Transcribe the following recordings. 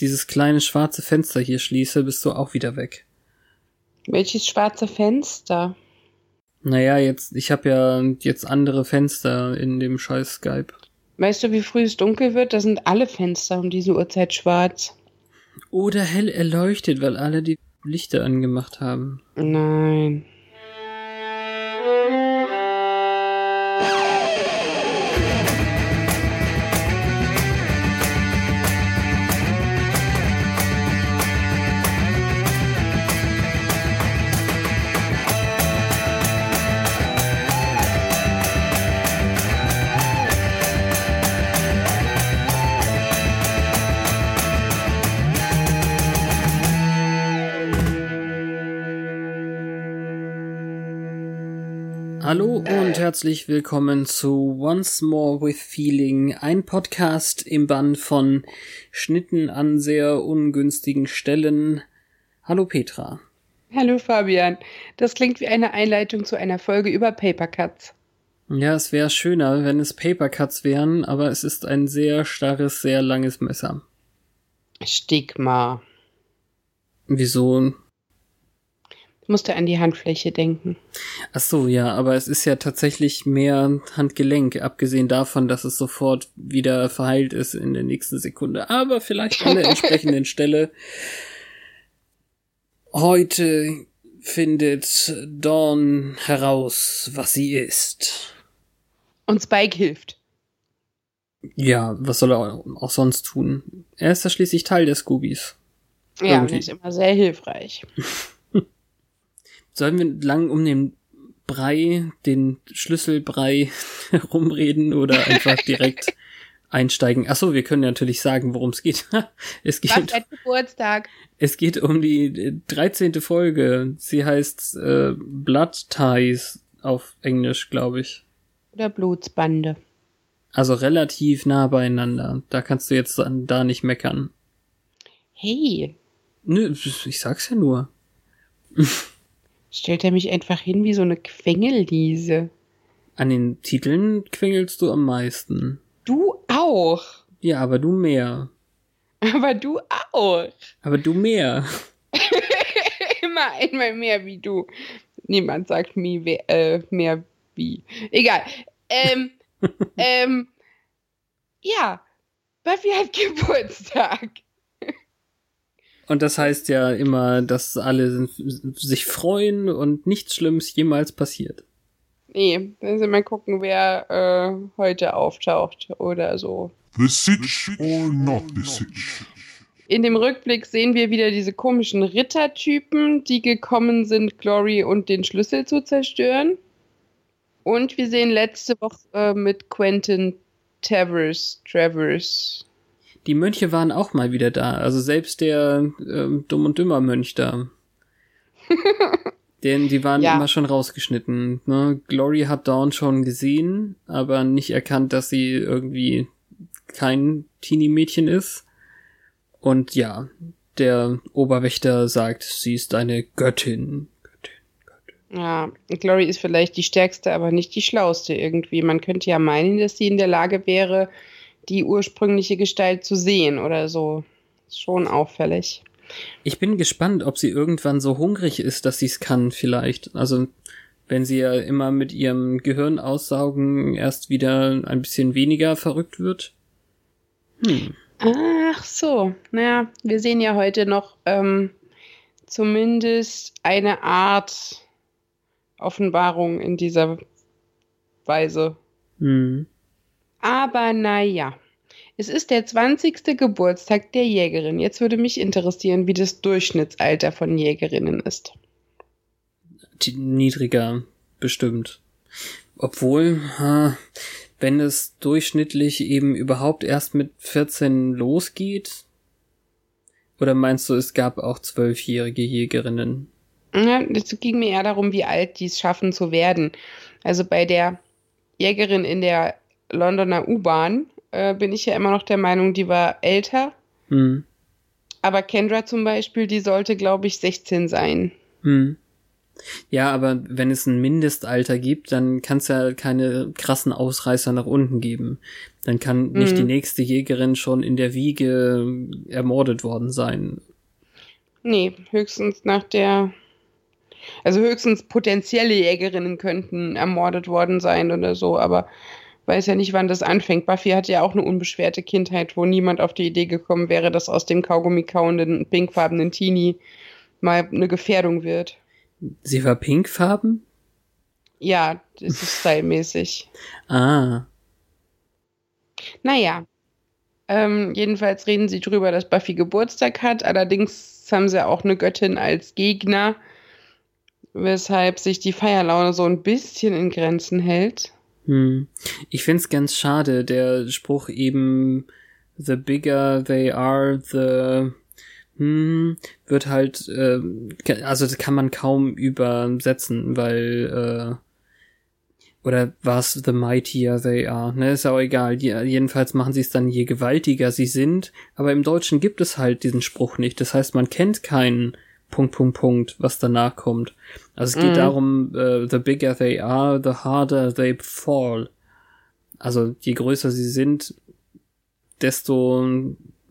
dieses kleine schwarze Fenster hier schließe, bist du auch wieder weg. Welches schwarze Fenster? Naja, jetzt, ich habe ja jetzt andere Fenster in dem scheiß Skype. Weißt du, wie früh es dunkel wird? Da sind alle Fenster um diese Uhrzeit schwarz. Oder hell erleuchtet, weil alle die Lichter angemacht haben. Nein. Hallo und herzlich willkommen zu Once More with Feeling, ein Podcast im Band von Schnitten an sehr ungünstigen Stellen. Hallo Petra. Hallo Fabian. Das klingt wie eine Einleitung zu einer Folge über Papercuts. Ja, es wäre schöner, wenn es Papercuts wären, aber es ist ein sehr starres, sehr langes Messer. Stigma. Wieso? Musste an die Handfläche denken. Ach so, ja, aber es ist ja tatsächlich mehr Handgelenk, abgesehen davon, dass es sofort wieder verheilt ist in der nächsten Sekunde. Aber vielleicht an der entsprechenden Stelle. Heute findet Dawn heraus, was sie ist. Und Spike hilft. Ja, was soll er auch sonst tun? Er ist ja schließlich Teil der Scoobies. Ja, und er ist immer sehr hilfreich. Sollen wir lang um den Brei, den Schlüsselbrei herumreden oder einfach direkt einsteigen? Achso, wir können natürlich sagen, worum es geht. es geht. Was Geburtstag? Es geht um die 13. Folge. Sie heißt äh, Blood Ties auf Englisch, glaube ich. Oder Blutsbande. Also relativ nah beieinander. Da kannst du jetzt da nicht meckern. Hey. Nö, ich sag's ja nur stellt er mich einfach hin wie so eine Quengelliese. An den Titeln quengelst du am meisten. Du auch. Ja, aber du mehr. Aber du auch. Aber du mehr. Immer einmal mehr wie du. Niemand sagt mir äh, mehr wie. Egal. Ähm, ähm, ja. Buffy hat Geburtstag. Und das heißt ja immer, dass alle sich freuen und nichts Schlimmes jemals passiert. Nee, müssen wir mal gucken, wer äh, heute auftaucht oder so. The Sitch or not the Sitch? In dem Rückblick sehen wir wieder diese komischen Rittertypen, die gekommen sind, Glory und den Schlüssel zu zerstören. Und wir sehen letzte Woche äh, mit Quentin Travers, Travers, die Mönche waren auch mal wieder da. Also selbst der ähm, Dumm und Dümmer Mönch da. Denn die waren ja. immer schon rausgeschnitten. Ne? Glory hat Dawn schon gesehen, aber nicht erkannt, dass sie irgendwie kein Teenie-Mädchen ist. Und ja, der Oberwächter sagt, sie ist eine Göttin. Göttin, Göttin. Ja, Glory ist vielleicht die stärkste, aber nicht die schlauste irgendwie. Man könnte ja meinen, dass sie in der Lage wäre, die ursprüngliche Gestalt zu sehen oder so. Schon auffällig. Ich bin gespannt, ob sie irgendwann so hungrig ist, dass sie es kann, vielleicht. Also, wenn sie ja immer mit ihrem Gehirn aussaugen erst wieder ein bisschen weniger verrückt wird. Hm. Ach so. Naja, wir sehen ja heute noch ähm, zumindest eine Art Offenbarung in dieser Weise. Hm. Aber naja, es ist der 20. Geburtstag der Jägerin. Jetzt würde mich interessieren, wie das Durchschnittsalter von Jägerinnen ist. Niedriger, bestimmt. Obwohl, wenn es durchschnittlich eben überhaupt erst mit 14 losgeht, Oder meinst du, es gab auch zwölfjährige Jägerinnen? Ja, es ging mir eher darum, wie alt die es schaffen zu werden. Also bei der Jägerin in der Londoner U-Bahn äh, bin ich ja immer noch der Meinung, die war älter. Hm. Aber Kendra zum Beispiel, die sollte, glaube ich, 16 sein. Hm. Ja, aber wenn es ein Mindestalter gibt, dann kann es ja keine krassen Ausreißer nach unten geben. Dann kann nicht Mhm. die nächste Jägerin schon in der Wiege ermordet worden sein. Nee, höchstens nach der. Also höchstens potenzielle Jägerinnen könnten ermordet worden sein oder so, aber weiß ja nicht, wann das anfängt. Buffy hat ja auch eine unbeschwerte Kindheit, wo niemand auf die Idee gekommen wäre, dass aus dem Kaugummi kauenden, pinkfarbenen Teenie mal eine Gefährdung wird. Sie war pinkfarben? Ja, das ist stylmäßig. Ah. Naja. Ähm, jedenfalls reden sie drüber, dass Buffy Geburtstag hat. Allerdings haben sie auch eine Göttin als Gegner, weshalb sich die Feierlaune so ein bisschen in Grenzen hält. Hm. Ich find's ganz schade, der Spruch eben, the bigger they are, the hm, wird halt, äh, also das kann man kaum übersetzen, weil, äh, oder was the mightier they are, ne, ist ja auch egal. Die, jedenfalls machen sie es dann, je gewaltiger sie sind, aber im Deutschen gibt es halt diesen Spruch nicht. Das heißt, man kennt keinen Punkt, Punkt, Punkt, was danach kommt. Also es geht Mhm. darum, äh, the bigger they are, the harder they fall. Also je größer sie sind, desto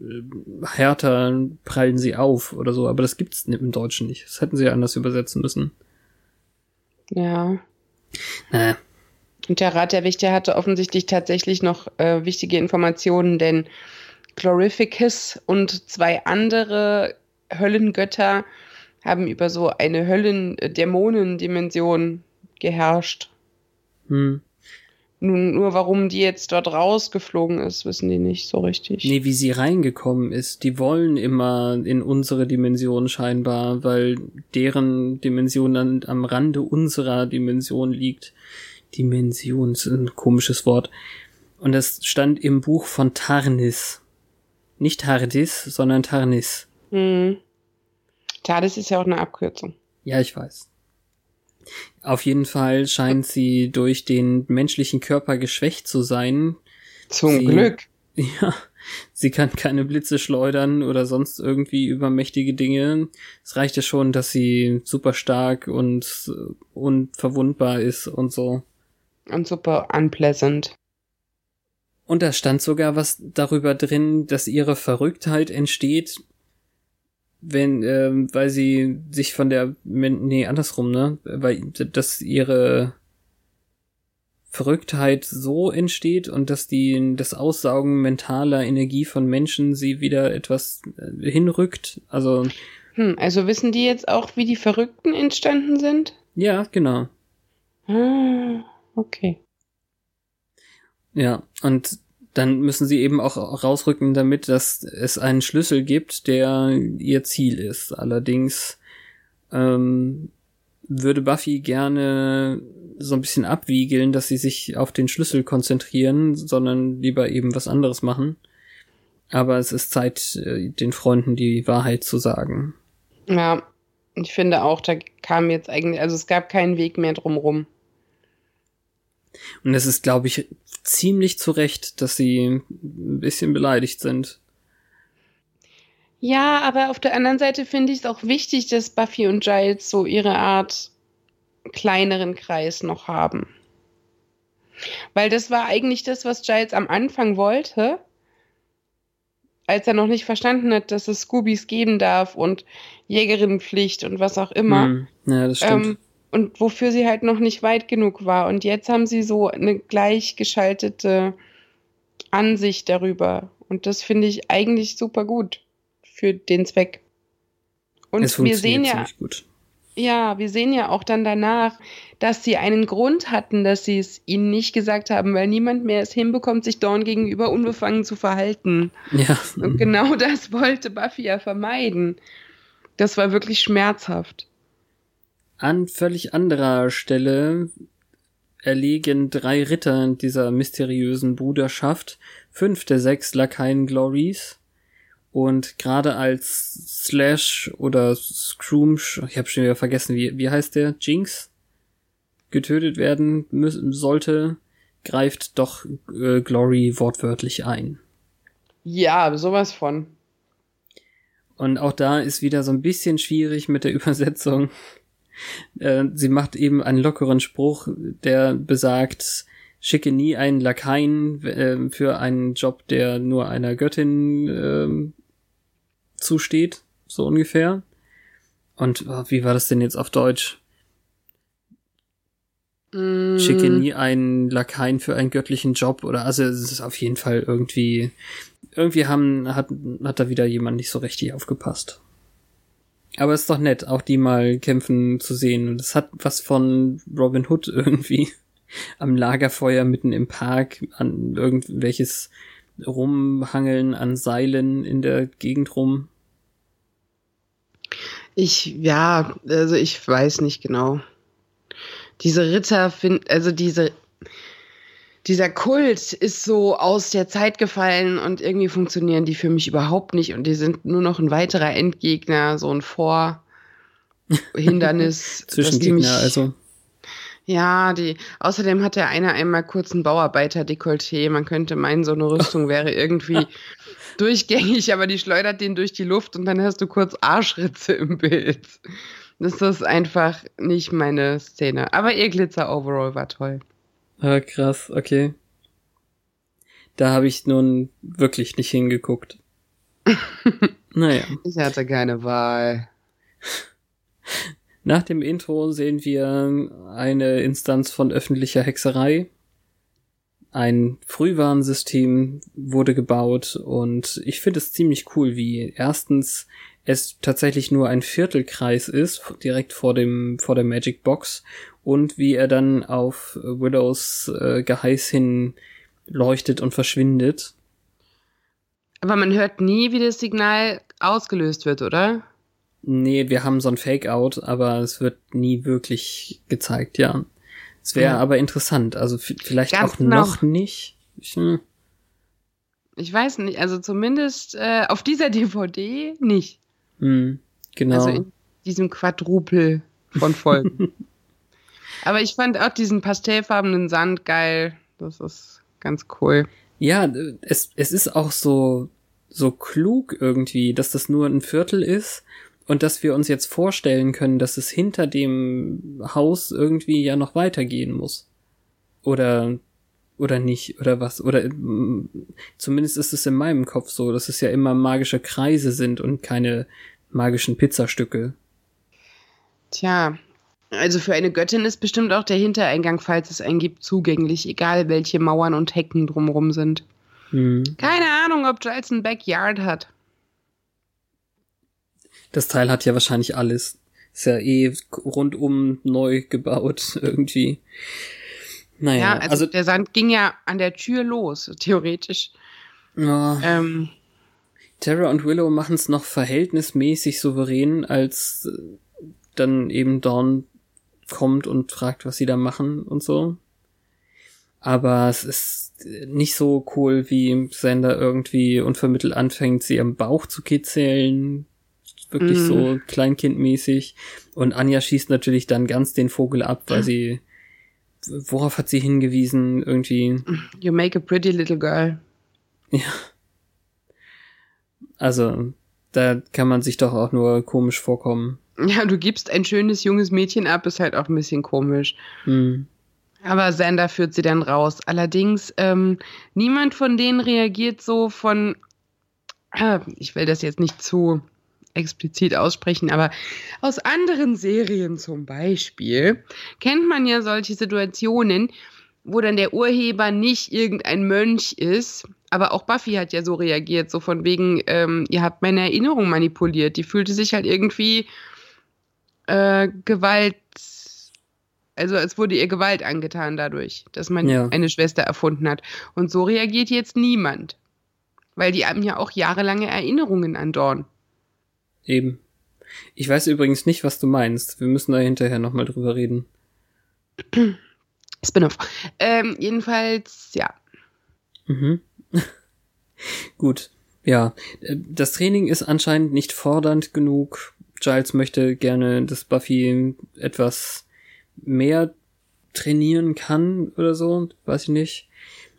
äh, härter prallen sie auf oder so. Aber das gibt's im Deutschen nicht. Das hätten sie anders übersetzen müssen. Ja. Naja. Und der Rat der Wächter hatte offensichtlich tatsächlich noch äh, wichtige Informationen, denn Glorificus und zwei andere Höllengötter haben über so eine Höllen-Dämonen-Dimension geherrscht. Hm. Nun, nur warum die jetzt dort rausgeflogen ist, wissen die nicht so richtig. Nee, wie sie reingekommen ist. Die wollen immer in unsere Dimension scheinbar, weil deren Dimension dann am Rande unserer Dimension liegt. Dimension ist ein komisches Wort. Und das stand im Buch von Tarnis. Nicht Tardis, sondern Tarnis. Hm. TARDIS ist ja auch eine Abkürzung. Ja, ich weiß. Auf jeden Fall scheint sie durch den menschlichen Körper geschwächt zu sein. Zum Sie- Glück. Ja, sie kann keine Blitze schleudern oder sonst irgendwie übermächtige Dinge. Es reicht ja schon, dass sie super stark und äh, unverwundbar ist und so. Und super unpleasant. Und da stand sogar was darüber drin, dass ihre Verrücktheit entsteht, wenn, ähm, weil sie sich von der, nee, andersrum, ne, weil, dass ihre Verrücktheit so entsteht und dass die, das Aussaugen mentaler Energie von Menschen sie wieder etwas äh, hinrückt. Also, Hm, also wissen die jetzt auch, wie die Verrückten entstanden sind? ja, genau. Ah, okay. Ja, und dann müssen sie eben auch rausrücken damit, dass es einen Schlüssel gibt, der ihr Ziel ist. Allerdings ähm, würde Buffy gerne so ein bisschen abwiegeln, dass sie sich auf den Schlüssel konzentrieren, sondern lieber eben was anderes machen. Aber es ist Zeit, äh, den Freunden die Wahrheit zu sagen. Ja, ich finde auch, da kam jetzt eigentlich, also es gab keinen Weg mehr drumrum. Und es ist, glaube ich, ziemlich zu Recht, dass sie ein bisschen beleidigt sind. Ja, aber auf der anderen Seite finde ich es auch wichtig, dass Buffy und Giles so ihre Art kleineren Kreis noch haben. Weil das war eigentlich das, was Giles am Anfang wollte, als er noch nicht verstanden hat, dass es Scoobies geben darf und Jägerinnenpflicht und was auch immer. Hm, ja, das stimmt. Ähm, und wofür sie halt noch nicht weit genug war. Und jetzt haben sie so eine gleichgeschaltete Ansicht darüber. Und das finde ich eigentlich super gut für den Zweck. Und es wir sehen ja, ja, wir sehen ja auch dann danach, dass sie einen Grund hatten, dass sie es ihnen nicht gesagt haben, weil niemand mehr es hinbekommt, sich Dawn gegenüber unbefangen zu verhalten. Ja. Und genau das wollte Buffy ja vermeiden. Das war wirklich schmerzhaft. An völlig anderer Stelle erlegen drei Ritter dieser mysteriösen Bruderschaft fünf der sechs Lakaien Glories Und gerade als Slash oder Scroom, ich habe schon wieder vergessen, wie, wie heißt der? Jinx? Getötet werden müssen, sollte, greift doch äh, Glory wortwörtlich ein. Ja, sowas von. Und auch da ist wieder so ein bisschen schwierig mit der Übersetzung. Äh, sie macht eben einen lockeren Spruch, der besagt, schicke nie einen Lakaien äh, für einen Job, der nur einer Göttin äh, zusteht, so ungefähr. Und oh, wie war das denn jetzt auf Deutsch? Mm, Schicke nie einen Lakaien für einen göttlichen Job oder also es ist auf jeden Fall irgendwie irgendwie haben hat hat da wieder jemand nicht so richtig aufgepasst. Aber es ist doch nett, auch die mal kämpfen zu sehen und es hat was von Robin Hood irgendwie am Lagerfeuer mitten im Park an irgendwelches Rumhangeln an Seilen in der Gegend rum. Ich, ja, also ich weiß nicht genau. Diese Ritter find, also diese, dieser Kult ist so aus der Zeit gefallen und irgendwie funktionieren die für mich überhaupt nicht und die sind nur noch ein weiterer Endgegner, so ein Vorhindernis. Zwischengegner, also. Ja, die, außerdem hat der eine einmal kurz ein Bauarbeiter-Dekolleté. Man könnte meinen, so eine Rüstung wäre irgendwie durchgängig, aber die schleudert den durch die Luft und dann hast du kurz Arschritze im Bild. Das ist einfach nicht meine Szene. Aber ihr Glitzer-Overall war toll. Ah, krass, okay. Da habe ich nun wirklich nicht hingeguckt. naja. Ich hatte keine Wahl. Nach dem Intro sehen wir eine Instanz von öffentlicher Hexerei. Ein Frühwarnsystem wurde gebaut und ich finde es ziemlich cool, wie erstens es tatsächlich nur ein Viertelkreis ist, direkt vor dem, vor der Magic Box und wie er dann auf Willows äh, Geheiß hin leuchtet und verschwindet. Aber man hört nie, wie das Signal ausgelöst wird, oder? Nee, wir haben so ein Fake-Out, aber es wird nie wirklich gezeigt, ja. Es wäre Ja. aber interessant, also vielleicht Ganz auch genau. noch nicht. Ich, hm, Ich weiß nicht, also zumindest äh, auf dieser DVD nicht. Hm, genau. Also in diesem Quadrupel von Folgen. Aber ich fand auch diesen pastellfarbenen Sand geil. Das ist ganz cool. ja, es, es ist auch so, so klug irgendwie, dass das nur ein Viertel ist und dass wir uns jetzt vorstellen können, dass es hinter dem Haus irgendwie ja noch weitergehen muss. Oder, oder nicht, oder was, oder mm, zumindest ist es in meinem Kopf so, dass es ja immer magische Kreise sind und keine magischen Pizzastücke. Tja, also für eine Göttin ist bestimmt auch der Hintereingang, falls es einen gibt, zugänglich, egal welche Mauern und Hecken drumrum sind. Hm. Keine Ahnung, ob Giles ein Backyard hat. Das Teil hat ja wahrscheinlich alles. Ist ja eh rundum neu gebaut irgendwie. Naja, Ja, also, also, der Sand ging ja an der Tür los, theoretisch. ja, Ähm, Terra und Willow machen es noch verhältnismäßig souverän, als äh, dann eben Dawn kommt und fragt, was sie da machen und so. Aber es ist nicht so cool, wie Sander irgendwie unvermittelt anfängt, sie am Bauch zu kitzeln. Wirklich Mhm. so kleinkindmäßig. Und Anja schießt natürlich dann ganz den Vogel ab, weil sie, worauf hat sie hingewiesen? Irgendwie, you make a pretty little girl. also, da kann man sich doch auch nur komisch vorkommen. Ja, du gibst ein schönes junges Mädchen ab, ist halt auch ein bisschen komisch. Hm. Aber Sander führt sie dann raus. Allerdings, ähm, niemand von denen reagiert so von, äh, ich will das jetzt nicht zu explizit aussprechen, aber aus anderen Serien zum Beispiel kennt man ja solche Situationen, wo dann der Urheber nicht irgendein Mönch ist. Aber auch Buffy hat ja so reagiert, so von wegen, ähm, ihr habt meine Erinnerung manipuliert. Die fühlte sich halt irgendwie äh, Gewalt, also es wurde ihr Gewalt angetan dadurch, dass man Ja. eine Schwester erfunden hat. Und so reagiert jetzt niemand. Weil die haben ja auch jahrelange Erinnerungen an Dawn. Eben. Ich weiß übrigens nicht, was du meinst. Wir müssen da hinterher nochmal drüber reden. Spin-off. Ähm, jedenfalls, ja. Mhm. Gut. Ja, äh, das Training ist anscheinend nicht fordernd genug. Giles möchte gerne, dass Buffy etwas mehr trainieren kann oder so, weiß ich nicht.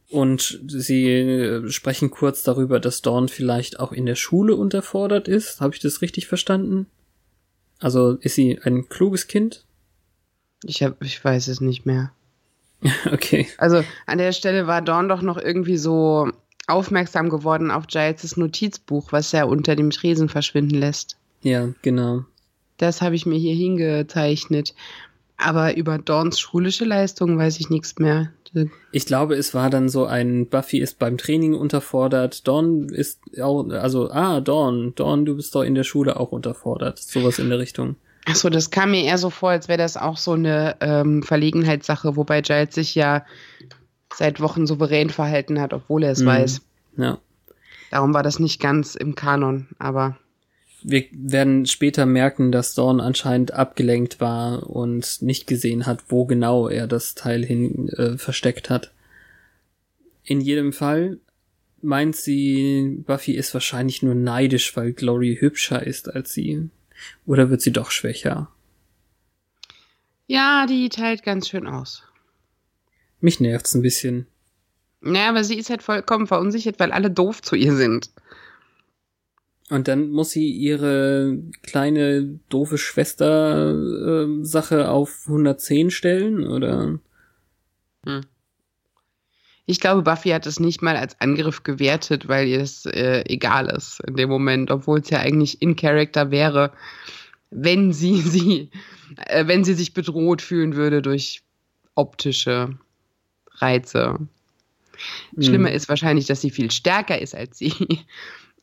Und sie äh, sprechen kurz darüber, dass Dawn vielleicht auch in der Schule unterfordert ist. Habe ich das richtig verstanden? Also ist sie ein kluges Kind? Ich, hab, ich weiß es nicht mehr. okay. Also an der Stelle war Dawn doch noch irgendwie so aufmerksam geworden auf Giles' Notizbuch, was er unter dem Tresen verschwinden lässt. Ja, genau. Das habe ich mir hier hingezeichnet. Aber über Dawns schulische Leistung weiß ich nichts mehr. Ich glaube, es war dann so ein Buffy ist beim Training unterfordert, Dawn ist auch, also, ah, Dawn, Dawn, du bist doch in der Schule auch unterfordert. Sowas in der Richtung. Ach so, das kam mir eher so vor, als wäre das auch so eine ähm, Verlegenheitssache, wobei Giles sich ja seit Wochen souverän verhalten hat, obwohl er es Mhm. weiß. Ja. Darum war das nicht ganz im Kanon, aber Wir werden später merken, dass Dawn anscheinend abgelenkt war und nicht gesehen hat, wo genau er das Teil hin äh, versteckt hat. In jedem Fall meint sie, Buffy ist wahrscheinlich nur neidisch, weil Glory hübscher ist als sie. Oder wird sie doch schwächer? ja, die teilt ganz schön aus. Mich nervt's ein bisschen. Naja, aber sie ist halt vollkommen verunsichert, weil alle doof zu ihr sind. Und dann muss sie ihre kleine doofe Schwester äh, Sache auf 110 stellen, oder? Ich glaube, Buffy hat es nicht mal als Angriff gewertet, weil ihr es äh, egal ist in dem Moment, obwohl es ja eigentlich in Character wäre, wenn sie sie, äh, wenn sie sich bedroht fühlen würde durch optische Reize. Schlimmer ist wahrscheinlich, dass sie viel stärker ist als sie.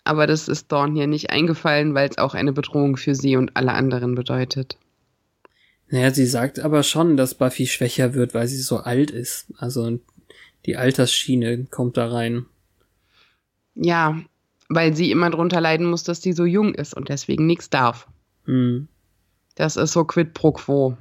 Aber das ist Dawn hier nicht eingefallen, weil es auch eine Bedrohung für sie und alle anderen bedeutet. Naja, sie sagt aber schon, dass Buffy schwächer wird, weil sie so alt ist. Also die Altersschiene kommt da rein. Ja, weil sie immer drunter leiden muss, dass sie so jung ist und deswegen nichts darf. Hm. Das ist so quid pro quo.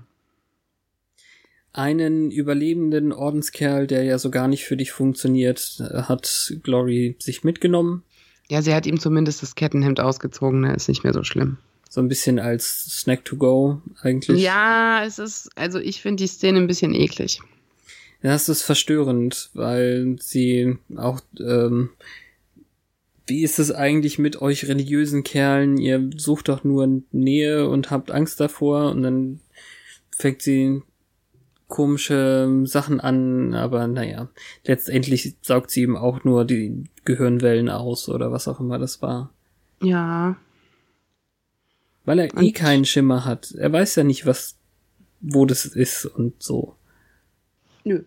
Einen überlebenden Ordenskerl, der ja so gar nicht für dich funktioniert, hat Glory sich mitgenommen. Ja, sie hat ihm zumindest das Kettenhemd ausgezogen, ne? Ist nicht mehr so schlimm. So ein bisschen als Snack to go eigentlich. Ja, es ist, also ich finde die Szene ein bisschen eklig. Das ist verstörend, weil sie auch, ähm, wie ist es eigentlich mit euch religiösen Kerlen? Ihr sucht doch nur Nähe und habt Angst davor und dann fängt sie komische Sachen an, aber naja, letztendlich saugt sie ihm auch nur die Gehirnwellen aus oder was auch immer das war. Ja. Weil er eh Und- keinen Schimmer hat. Er weiß ja nicht, was, wo das ist und so. Nö.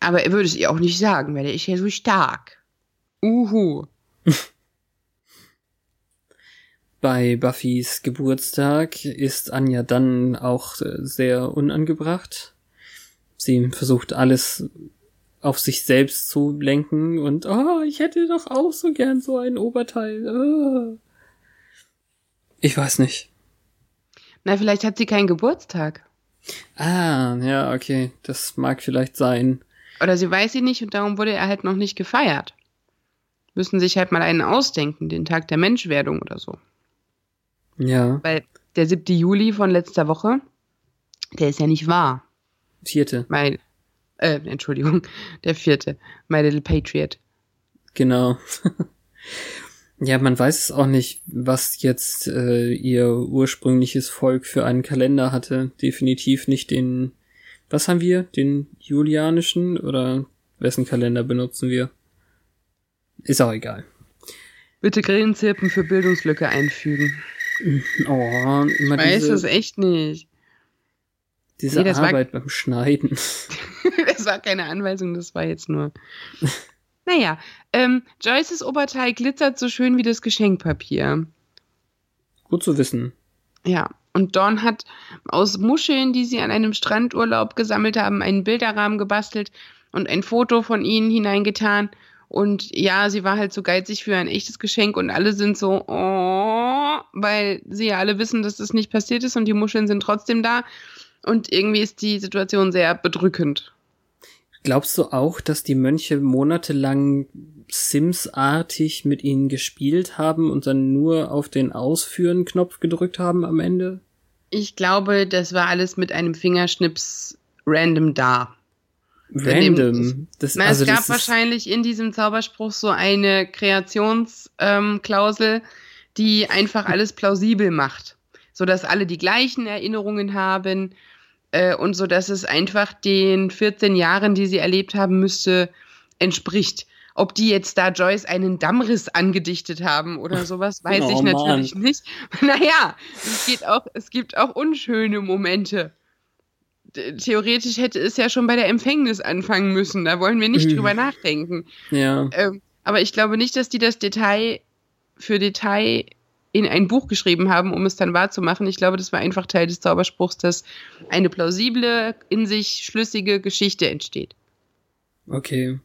Aber er würde es ihr auch nicht sagen, weil er ist ja so stark. Uhu. Bei Buffys Geburtstag ist Anja dann auch äh, sehr unangebracht. Sie versucht alles auf sich selbst zu lenken und oh, ich hätte doch auch so gern so ein Oberteil. Ah. Ich weiß nicht. Na, vielleicht hat sie keinen Geburtstag. Ah, ja, okay, das mag vielleicht sein. Oder sie weiß sie nicht und darum wurde er halt noch nicht gefeiert. Müssen sich halt mal einen ausdenken, den Tag der Menschwerdung oder so. Ja, Weil der 7. Juli von letzter Woche, der ist ja nicht wahr. vierte, Mein, äh, Entschuldigung, der vierte. My Little Patriot. genau. ja, man weiß es auch nicht, was jetzt äh, ihr ursprüngliches Volk für einen Kalender hatte. Definitiv nicht den. Was haben wir? Den julianischen oder wessen Kalender benutzen wir? Ist auch egal. Bitte Grillenzirpen für Bildungslücke einfügen. Oh, immer Weiß diese, es echt nicht. Diese Nee, das war- Arbeit beim Schneiden. das war keine Anweisung, das war jetzt nur. naja, ähm, Joyces Oberteil glitzert so schön wie das Geschenkpapier. Gut zu wissen. Ja, und Dawn hat aus Muscheln, die sie an einem Strandurlaub gesammelt haben, einen Bilderrahmen gebastelt und ein Foto von ihnen hineingetan. Und ja, sie war halt so geizig für ein echtes Geschenk und alle sind so, oh, weil sie ja alle wissen, dass das nicht passiert ist und die Muscheln sind trotzdem da. Und irgendwie ist die Situation sehr bedrückend. Glaubst du auch, dass die Mönche monatelang Sims-artig mit ihnen gespielt haben und dann nur auf den Ausführen-Knopf gedrückt haben am Ende? Ich glaube, das war alles mit einem Fingerschnips random da. Random. Das, Na, also es gab wahrscheinlich in diesem Zauberspruch so eine Kreationsklausel, ähm, die einfach alles plausibel macht, so dass alle die gleichen Erinnerungen haben äh, und so dass es einfach den 14 Jahren, die sie erlebt haben müsste, entspricht. Ob die jetzt da Joyce einen Dammriss angedichtet haben oder sowas, weiß oh, ich natürlich Mann. nicht. Naja, es, geht auch, es gibt auch unschöne Momente. Theoretisch hätte es ja schon bei der Empfängnis anfangen müssen. Da wollen wir nicht mhm. drüber nachdenken. Ja. Ähm, aber ich glaube nicht, dass die das Detail für Detail in ein Buch geschrieben haben, um es dann wahrzumachen. Ich glaube, das war einfach Teil des Zauberspruchs, dass eine plausible, in sich schlüssige Geschichte entsteht. Okay.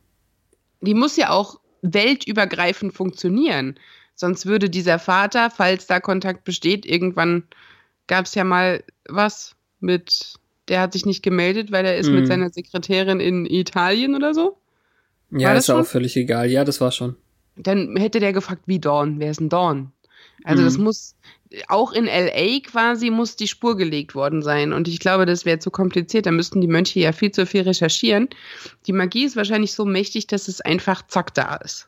Die muss ja auch weltübergreifend funktionieren. Sonst würde dieser Vater, falls da Kontakt besteht, irgendwann gab es ja mal was mit, der hat sich nicht gemeldet, weil er ist mhm. mit seiner Sekretärin in Italien oder so. Ja, war ist auch völlig egal. Ja, das war schon. Dann hätte der gefragt, wie Dawn? Wer ist denn Dawn? Also mhm. das muss auch in LA quasi muss die Spur gelegt worden sein. Und ich glaube, das wäre zu kompliziert. Da müssten die Mönche ja viel zu viel recherchieren. Die Magie ist wahrscheinlich so mächtig, dass es einfach zack da ist.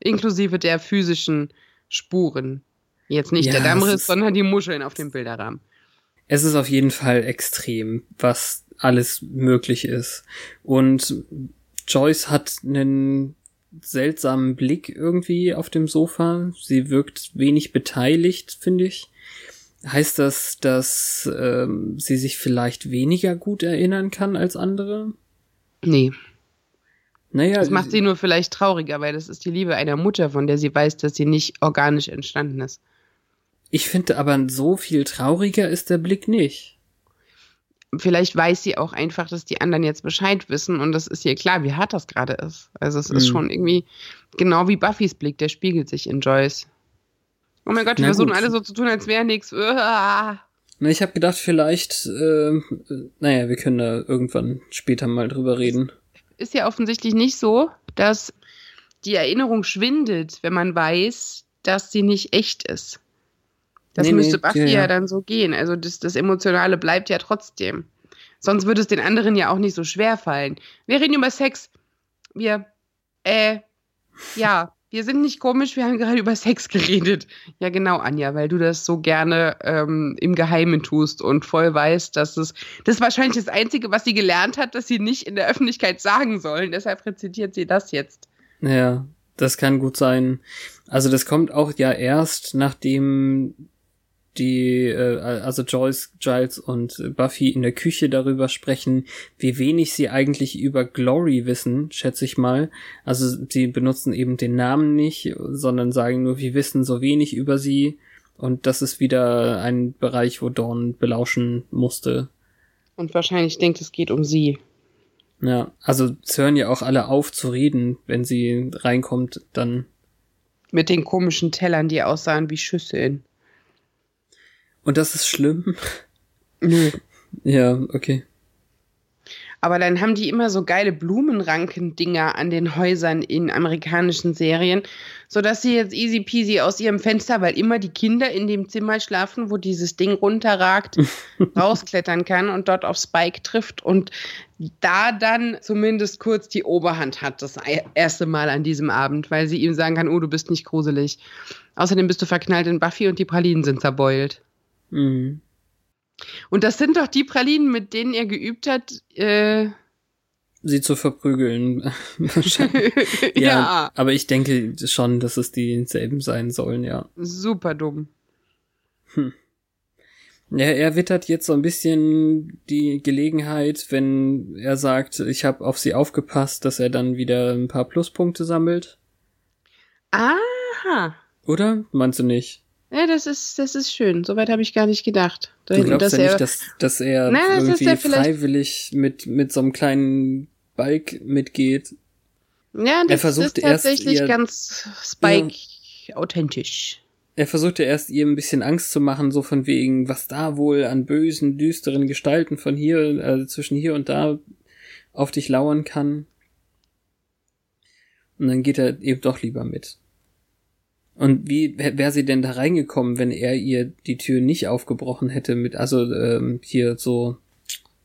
Inklusive der physischen Spuren. Jetzt nicht ja, der Dammriss, sondern die Muscheln auf dem Bilderrahmen. Es ist auf jeden Fall extrem, was alles möglich ist. Und Joyce hat einen seltsamen Blick irgendwie auf dem Sofa. Sie wirkt wenig beteiligt, finde ich. Heißt das, dass ähm, sie sich vielleicht weniger gut erinnern kann als andere? Nee. Naja, das macht sie nur vielleicht trauriger, weil das ist die Liebe einer Mutter, von der sie weiß, dass sie nicht organisch entstanden ist. Ich finde aber so viel trauriger ist der Blick nicht vielleicht weiß sie auch einfach, dass die anderen jetzt Bescheid wissen und das ist ihr klar, wie hart das gerade ist. Also es mhm. ist schon irgendwie genau wie Buffys Blick, der spiegelt sich in Joyce. Oh mein Gott, die versuchen alle so zu tun, als wäre nichts. Na, ich habe gedacht, vielleicht, äh, naja, wir können da irgendwann später mal drüber reden. Ist ja offensichtlich nicht so, dass die Erinnerung schwindet, wenn man weiß, dass sie nicht echt ist. Das nee, müsste Buffy ja, ja. dann so gehen. Also das, das Emotionale bleibt ja trotzdem. Sonst würde es den anderen ja auch nicht so schwer fallen. Wir reden über Sex. Wir, äh, ja, wir sind nicht komisch, wir haben gerade über Sex geredet. Ja, genau, Anja, weil du das so gerne ähm, im Geheimen tust und voll weißt, dass es, das ist wahrscheinlich das Einzige, was sie gelernt hat, dass sie nicht in der Öffentlichkeit sagen sollen. Deshalb rezitiert sie das jetzt. Ja, das kann gut sein. Also das kommt auch ja erst, nachdem die, äh, also Joyce, Giles und Buffy in der Küche darüber sprechen, wie wenig sie eigentlich über Glory wissen, schätze ich mal. Also sie benutzen eben den Namen nicht, sondern sagen nur, wir wissen so wenig über sie. Und das ist wieder ein Bereich, wo Dawn belauschen musste. Und wahrscheinlich denkt, es geht um sie. Ja, also es hören ja auch alle auf zu reden, wenn sie reinkommt, dann. Mit den komischen Tellern, die aussahen wie Schüsseln. Und das ist schlimm? Nö. Ja, okay. Aber dann haben die immer so geile Blumenranken-Dinger an den Häusern in amerikanischen Serien, sodass sie jetzt easy peasy aus ihrem Fenster, weil immer die Kinder in dem Zimmer schlafen, wo dieses Ding runterragt, rausklettern kann und dort auf Spike trifft und da dann zumindest kurz die Oberhand hat, das erste Mal an diesem Abend, weil sie ihm sagen kann, oh, du bist nicht gruselig. Außerdem bist du verknallt in Buffy und die Pralinen sind zerbeult. Mhm. Und das sind doch die Pralinen, mit denen er geübt hat, äh, sie zu verprügeln. ja, ja, aber ich denke schon, dass es dieselben sein sollen, ja. Super dumm. Hm. Ja, er wittert jetzt so ein bisschen die Gelegenheit, wenn er sagt, ich habe auf sie aufgepasst, dass er dann wieder ein paar Pluspunkte sammelt. Aha. Oder? Meinst du nicht? Ja, das ist, das ist schön. Soweit habe ich gar nicht gedacht. Da du glaubst ja nicht, dass, dass er na, irgendwie das freiwillig mit, mit so einem kleinen Bike mitgeht. Ja, das er versucht ist tatsächlich ihr, ganz Spike ja, authentisch. Er versuchte erst ihr ein bisschen Angst zu machen, so von wegen, was da wohl an bösen, düsteren Gestalten von hier, also zwischen hier und da auf dich lauern kann. Und dann geht er eben doch lieber mit. Und wie wäre sie denn da reingekommen, wenn er ihr die Tür nicht aufgebrochen hätte mit, also ähm, hier so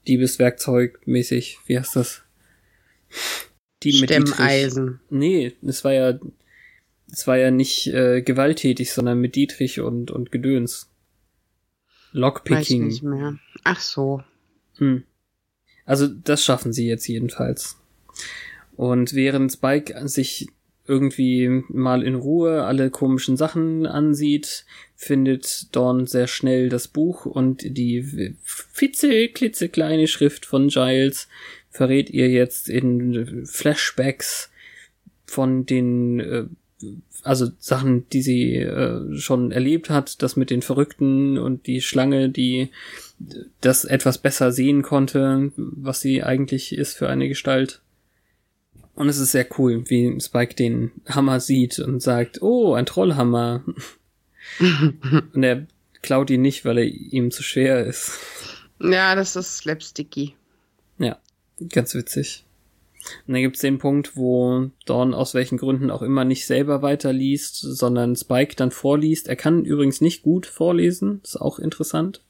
Diebeswerkzeug mäßig, wie heißt das? Die mit Stemmeisen. Nee, es war ja, es war ja nicht äh, gewalttätig, sondern mit Dietrich und und Gedöns. Lockpicking. Weiß nicht mehr. Ach so. Hm. Also das schaffen sie jetzt jedenfalls. Und während Spike sich irgendwie mal in Ruhe alle komischen Sachen ansieht, findet Dawn sehr schnell das Buch und die klitzekleine Schrift von Giles verrät ihr jetzt in Flashbacks von den, äh, also Sachen, die sie äh, schon erlebt hat, das mit den Verrückten und die Schlange, die das etwas besser sehen konnte, was sie eigentlich ist für eine Gestalt. Und es ist sehr cool, wie Spike den Hammer sieht und sagt, oh, ein Trollhammer. und er klaut ihn nicht, weil er ihm zu schwer ist. Ja, das ist slapsticky. Ja, ganz witzig. Und dann gibt's den Punkt, wo Dawn aus welchen Gründen auch immer nicht selber weiterliest, sondern Spike dann vorliest. Er kann übrigens nicht gut vorlesen, ist auch interessant.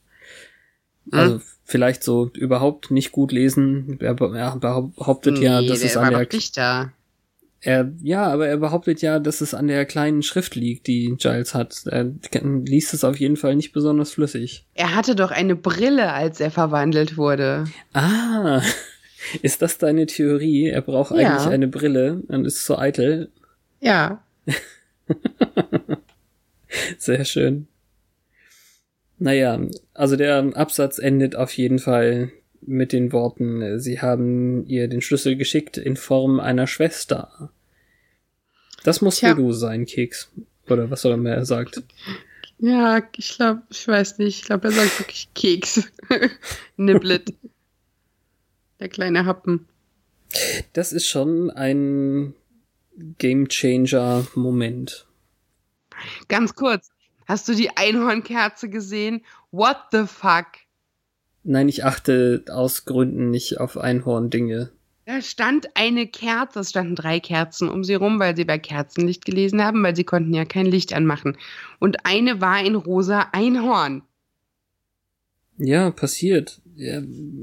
Also hm? vielleicht so überhaupt nicht gut lesen. Er, behauptet nee, ja, dass es an der da. Er, ja, aber er behauptet ja, dass es an der kleinen Schrift liegt, die Giles hat. Er liest es auf jeden Fall nicht besonders flüssig. Er hatte doch eine Brille, als er verwandelt wurde. Ah, ist das deine Theorie? Er braucht ja. eigentlich eine Brille und ist so eitel. Ja. Sehr schön. Naja, also der Absatz endet auf jeden Fall mit den Worten, sie haben ihr den Schlüssel geschickt in Form einer Schwester. Das muss Tja. du sein, Keks. Oder was soll er mehr sagt? Ja, ich glaube, ich weiß nicht. Ich glaube, er sagt wirklich Keks. Niblet. Der kleine Happen. Das ist schon ein Game Changer Moment. Ganz kurz. Hast du die Einhornkerze gesehen? What the fuck? Nein, ich achte aus Gründen nicht auf Einhorn-Dinge. Da stand eine Kerze, es standen drei Kerzen um sie rum, weil sie bei Kerzenlicht gelesen haben, weil sie konnten ja kein Licht anmachen. Und eine war in rosa Einhorn. Ja, passiert. Ja,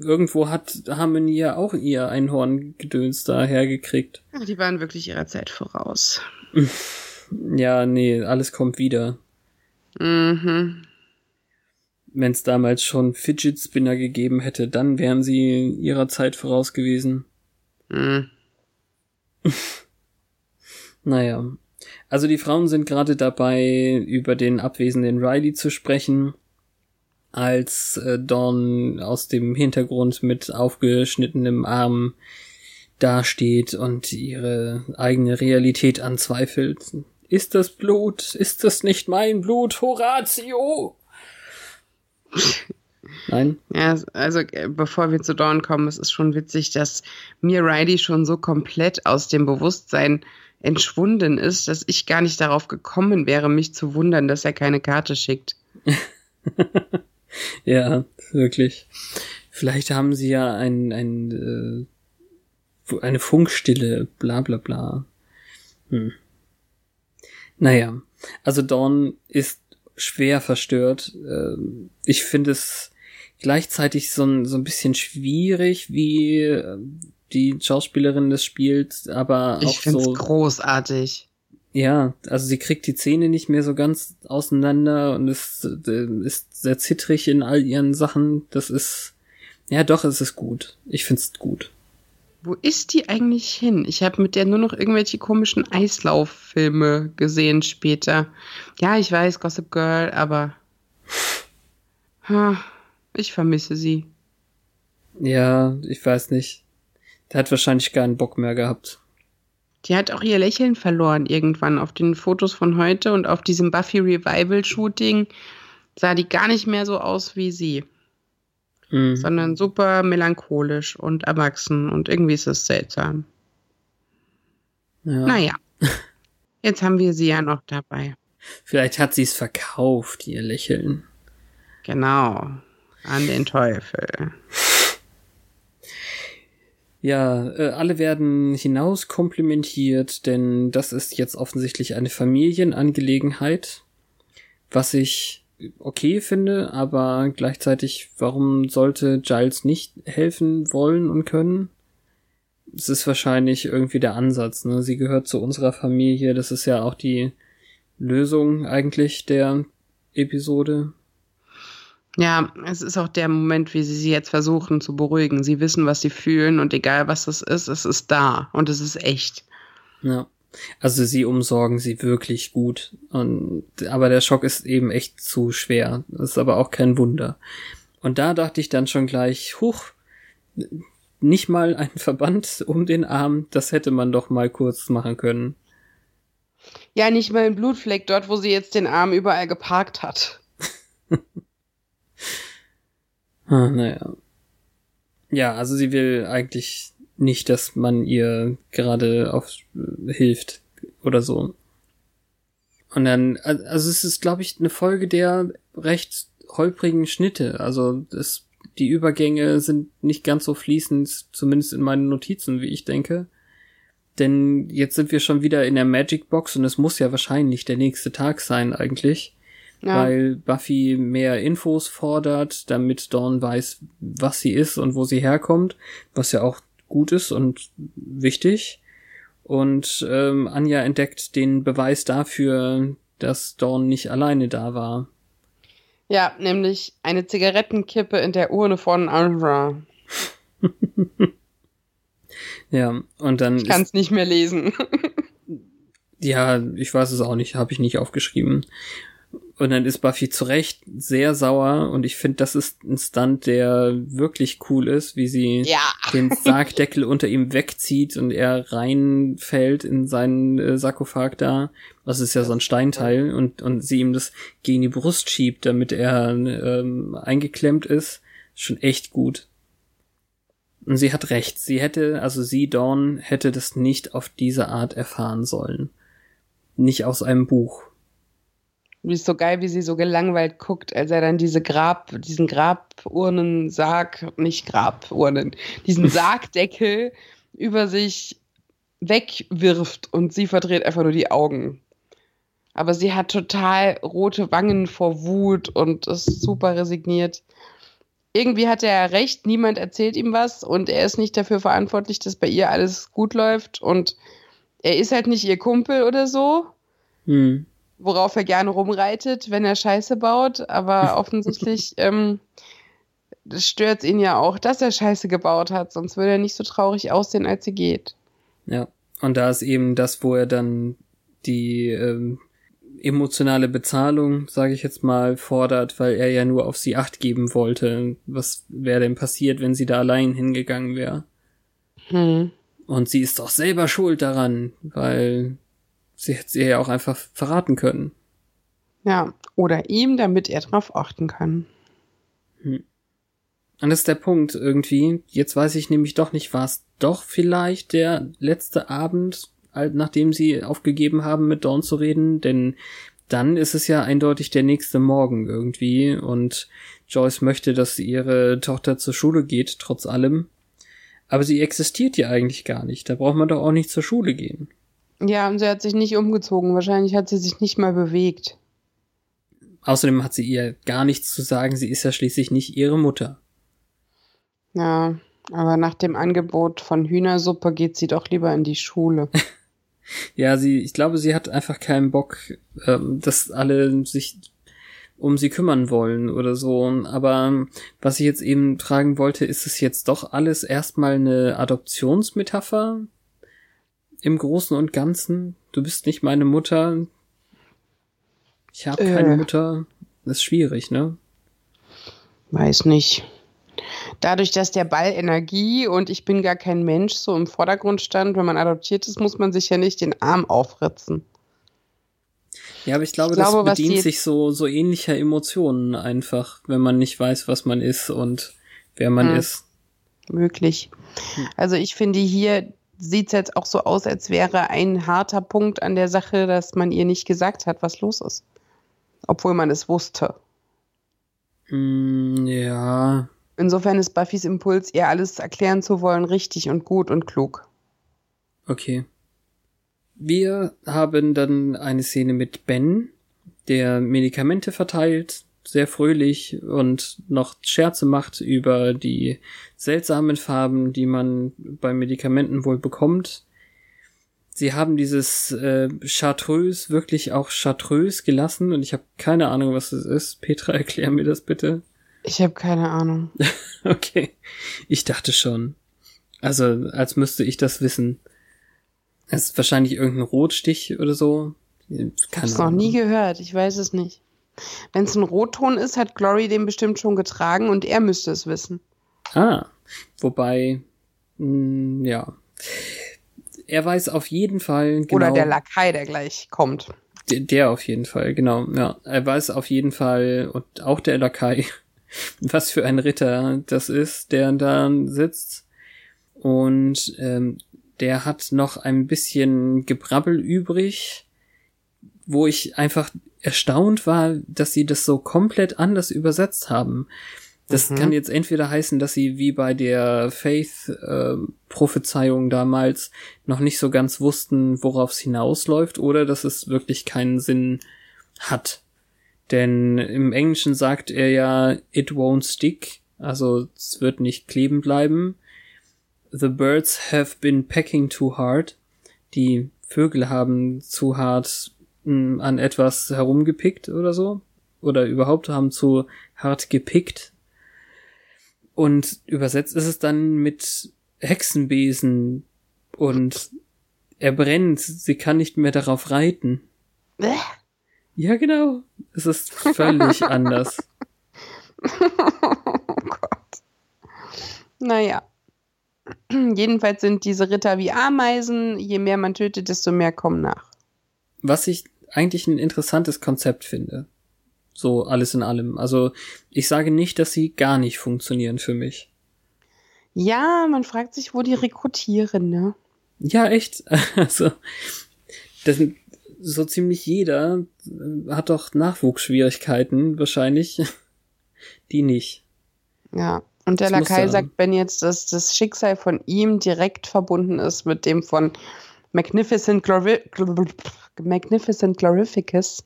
irgendwo hat Harmony ja auch ihr Einhorn-Gedöns da hergekriegt. Ach, die waren wirklich ihrer Zeit voraus. ja, nee, alles kommt wieder. Mhm. Wenn es damals schon Fidget Spinner gegeben hätte, dann wären sie ihrer Zeit voraus gewesen. Mhm. naja. Also die Frauen sind gerade dabei, über den abwesenden Riley zu sprechen, als äh, Dawn aus dem Hintergrund mit aufgeschnittenem Arm dasteht und ihre eigene Realität anzweifelt. Ist das Blut? Ist das nicht mein Blut, Horatio? Nein? Ja, also äh, bevor wir zu Dawn kommen, es ist schon witzig, dass mir Riley schon so komplett aus dem Bewusstsein entschwunden ist, dass ich gar nicht darauf gekommen wäre, mich zu wundern, dass er keine Karte schickt. ja, wirklich. Vielleicht haben sie ja ein, ein, äh, eine Funkstille, bla bla bla. Hm. Naja, also Dawn ist schwer verstört. Ähm, ich finde es gleichzeitig so ein, so ein bisschen schwierig, wie äh, die Schauspielerin das spielt, aber ich auch so. großartig. Ja, also sie kriegt die Zähne nicht mehr so ganz auseinander und ist, äh, ist sehr zittrig in all ihren Sachen. Das ist, ja doch, es ist gut. Ich find's gut. Wo ist die eigentlich hin? Ich habe mit der nur noch irgendwelche komischen Eislauffilme gesehen später. Ja, ich weiß, Gossip Girl, aber ich vermisse sie. Ja, ich weiß nicht. Der hat wahrscheinlich keinen Bock mehr gehabt. Die hat auch ihr Lächeln verloren irgendwann auf den Fotos von heute und auf diesem Buffy Revival Shooting sah die gar nicht mehr so aus wie sie mhm. sondern super melancholisch und erwachsen und irgendwie ist es seltsam. Ja. Naja, jetzt haben wir sie ja noch dabei. Vielleicht hat sie es verkauft, ihr Lächeln. Genau, an den Teufel. Ja, äh, alle werden hinaus komplimentiert, denn das ist jetzt offensichtlich eine Familienangelegenheit, was ich okay finde, aber gleichzeitig, warum sollte Giles nicht helfen wollen und können? Es ist wahrscheinlich irgendwie der Ansatz, ne? Sie gehört zu unserer Familie, das ist ja auch die Lösung eigentlich der Episode. Ja, es ist auch der Moment, wie sie sie jetzt versuchen zu beruhigen. Sie wissen, was sie fühlen und egal was das ist, es ist da und es ist echt. Ja. Also sie umsorgen sie wirklich gut. Und, aber der Schock ist eben echt zu schwer. Das ist aber auch kein Wunder. Und da dachte ich dann schon gleich, huch, nicht mal ein Verband um den Arm, das hätte man doch mal kurz machen können. Ja, nicht mal ein Blutfleck dort, wo sie jetzt den Arm überall geparkt hat. ah, naja. Ja, also sie will eigentlich nicht, dass man ihr gerade auf äh, hilft oder so. Und dann, also es ist, glaube ich, eine Folge der recht holprigen Schnitte. Also es, die Übergänge sind nicht ganz so fließend, zumindest in meinen Notizen, wie ich denke. Denn jetzt sind wir schon wieder in der Magic Box und es muss ja wahrscheinlich der nächste Tag sein eigentlich. Ja. Weil Buffy mehr Infos fordert, damit Dawn weiß, was sie ist und wo sie herkommt, was ja auch gut ist und wichtig. Und ähm, Anja entdeckt den Beweis dafür, dass Dawn nicht alleine da war. Ja, nämlich eine Zigarettenkippe in der Urne von Alra. ja, und dann. Ich kann es nicht mehr lesen. ja, ich weiß es auch nicht, habe ich nicht aufgeschrieben. Und dann ist Buffy zu Recht sehr sauer und ich finde, das ist ein Stunt, der wirklich cool ist, wie sie ja. den Sargdeckel unter ihm wegzieht und er reinfällt in seinen äh, Sarkophag da. Das ist ja so ein Steinteil und, und sie ihm das gegen die Brust schiebt, damit er ähm, eingeklemmt ist. Schon echt gut. Und sie hat recht. Sie hätte, also sie, Dawn, hätte das nicht auf diese Art erfahren sollen. Nicht aus einem Buch. Wie ist so geil, wie sie so gelangweilt guckt, als er dann diese Grab, diesen Graburnensarg, nicht Graburnen, diesen Sargdeckel über sich wegwirft und sie verdreht einfach nur die Augen. Aber sie hat total rote Wangen vor Wut und ist super resigniert. Irgendwie hat er ja recht, niemand erzählt ihm was und er ist nicht dafür verantwortlich, dass bei ihr alles gut läuft und er ist halt nicht ihr Kumpel oder so. Hm worauf er gerne rumreitet, wenn er Scheiße baut, aber offensichtlich ähm, stört es ihn ja auch, dass er Scheiße gebaut hat, sonst würde er nicht so traurig aussehen, als sie geht. Ja, und da ist eben das, wo er dann die ähm, emotionale Bezahlung, sage ich jetzt mal, fordert, weil er ja nur auf sie acht geben wollte. Was wäre denn passiert, wenn sie da allein hingegangen wäre? Hm. Und sie ist doch selber schuld daran, weil sie hätte sie ja auch einfach verraten können. Ja, oder ihm, damit er drauf achten kann. Hm. Und das ist der Punkt irgendwie. Jetzt weiß ich nämlich doch nicht, war es doch vielleicht der letzte Abend, nachdem sie aufgegeben haben, mit Dawn zu reden, denn dann ist es ja eindeutig der nächste Morgen irgendwie und Joyce möchte, dass ihre Tochter zur Schule geht, trotz allem. Aber sie existiert ja eigentlich gar nicht. Da braucht man doch auch nicht zur Schule gehen. Ja, und sie hat sich nicht umgezogen. Wahrscheinlich hat sie sich nicht mal bewegt. Außerdem hat sie ihr gar nichts zu sagen. Sie ist ja schließlich nicht ihre Mutter. Ja, aber nach dem Angebot von Hühnersuppe geht sie doch lieber in die Schule. ja, sie, ich glaube, sie hat einfach keinen Bock, ähm, dass alle sich um sie kümmern wollen oder so. Aber was ich jetzt eben tragen wollte, ist es jetzt doch alles erstmal eine Adoptionsmetapher, im Großen und Ganzen. Du bist nicht meine Mutter. Ich habe äh. keine Mutter. Das ist schwierig, ne? Weiß nicht. Dadurch, dass der Ball Energie und ich bin gar kein Mensch so im Vordergrund stand, wenn man adoptiert ist, muss man sich ja nicht den Arm aufritzen. Ja, aber ich glaube, ich das glaube, bedient sich so, so ähnlicher Emotionen einfach, wenn man nicht weiß, was man ist und wer man hm. ist. Möglich. Hm. Also ich finde hier sieht es jetzt auch so aus, als wäre ein harter Punkt an der Sache, dass man ihr nicht gesagt hat, was los ist. Obwohl man es wusste. Mm, ja. Insofern ist Buffys Impuls, ihr alles erklären zu wollen, richtig und gut und klug. Okay. Wir haben dann eine Szene mit Ben, der Medikamente verteilt, sehr fröhlich und noch Scherze macht über die seltsamen Farben, die man bei Medikamenten wohl bekommt. Sie haben dieses äh, Chartreuse wirklich auch Chartreuse gelassen und ich habe keine Ahnung, was das ist. Petra, erklär mir das bitte. Ich habe keine Ahnung. okay. Ich dachte schon. Also, als müsste ich das wissen. Es ist wahrscheinlich irgendein Rotstich oder so. Ich habe es noch nie gehört. Ich weiß es nicht. Wenn es ein Rotton ist, hat Glory den bestimmt schon getragen und er müsste es wissen. Ah, wobei, mh, ja. Er weiß auf jeden Fall genau. Oder der Lakai, der gleich kommt. Der, der auf jeden Fall, genau. Ja, er weiß auf jeden Fall und auch der Lakai, was für ein Ritter das ist, der da sitzt. Und ähm, der hat noch ein bisschen Gebrabbel übrig, wo ich einfach erstaunt war, dass sie das so komplett anders übersetzt haben. Das mhm. kann jetzt entweder heißen, dass sie wie bei der Faith-Prophezeiung äh, damals noch nicht so ganz wussten, worauf es hinausläuft, oder dass es wirklich keinen Sinn hat. Denn im Englischen sagt er ja, it won't stick, also es wird nicht kleben bleiben. The birds have been pecking too hard. Die Vögel haben zu hart mh, an etwas herumgepickt oder so. Oder überhaupt haben zu hart gepickt. Und übersetzt ist es dann mit Hexenbesen und er brennt, sie kann nicht mehr darauf reiten. Bäh. Ja, genau. Es ist völlig anders. oh Gott. Naja. Jedenfalls sind diese Ritter wie Ameisen. Je mehr man tötet, desto mehr kommen nach. Was ich eigentlich ein interessantes Konzept finde. So alles in allem. Also ich sage nicht, dass sie gar nicht funktionieren für mich. Ja, man fragt sich, wo die rekrutieren, ne? Ja, echt. Also das, so ziemlich jeder hat doch Nachwuchsschwierigkeiten wahrscheinlich. Die nicht. Ja, und der das Lakai sagt, wenn jetzt das, das Schicksal von ihm direkt verbunden ist mit dem von Magnificent, Glori Magnificent Glorificus.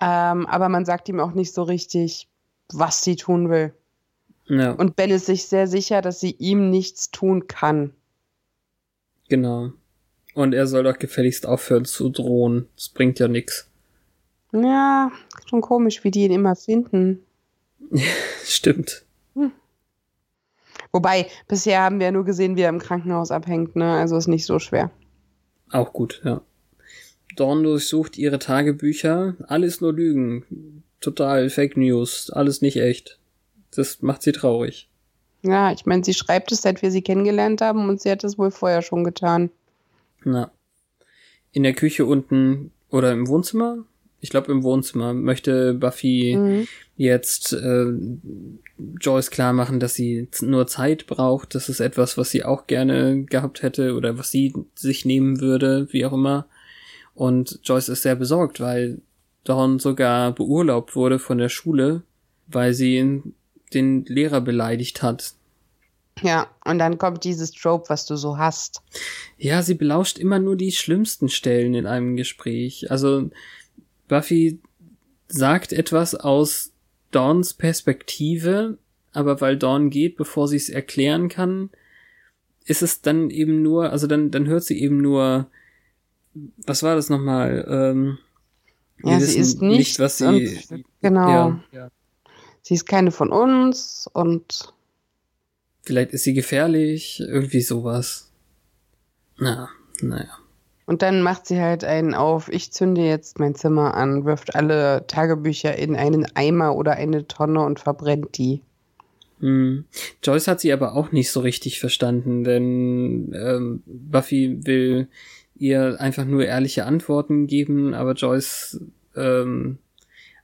Ähm, aber man sagt ihm auch nicht so richtig, was sie tun will. Ja. Und Ben ist sich sehr sicher, dass sie ihm nichts tun kann. Genau. Und er soll doch gefälligst aufhören zu drohen. Das bringt ja nichts. Ja, schon komisch, wie die ihn immer finden. Stimmt. Wobei, bisher haben wir ja nur gesehen, wie er im Krankenhaus abhängt, ne? Also ist nicht so schwer. Auch gut, ja. Dawn durchsucht ihre Tagebücher. Alles nur Lügen. Total Fake News. Alles nicht echt. Das macht sie traurig. Ja, ich meine, sie schreibt es, seit wir sie kennengelernt haben und sie hat es wohl vorher schon getan. Na. In der Küche unten oder im Wohnzimmer? Ich glaube im Wohnzimmer möchte Buffy mhm. jetzt äh, Joyce klar machen, dass sie nur Zeit braucht. Das ist etwas, was sie auch gerne gehabt hätte oder was sie sich nehmen würde, wie auch immer. Und Joyce ist sehr besorgt, weil Dawn sogar beurlaubt wurde von der Schule, weil sie den Lehrer beleidigt hat. Ja, und dann kommt dieses Trope, was du so hast. Ja, sie belauscht immer nur die schlimmsten Stellen in einem Gespräch. Also Buffy sagt etwas aus Dawns Perspektive, aber weil Dawn geht, bevor sie es erklären kann, ist es dann eben nur, also dann, dann hört sie eben nur, was war das nochmal? Ähm, ja, sie ist nicht, nicht was sie. Und, genau. Ja, ja. Sie ist keine von uns und Vielleicht ist sie gefährlich, irgendwie sowas. Na, naja. Und dann macht sie halt einen auf, ich zünde jetzt mein Zimmer an, wirft alle Tagebücher in einen Eimer oder eine Tonne und verbrennt die. Hm. Joyce hat sie aber auch nicht so richtig verstanden, denn ähm, Buffy will ihr einfach nur ehrliche Antworten geben, aber Joyce ähm,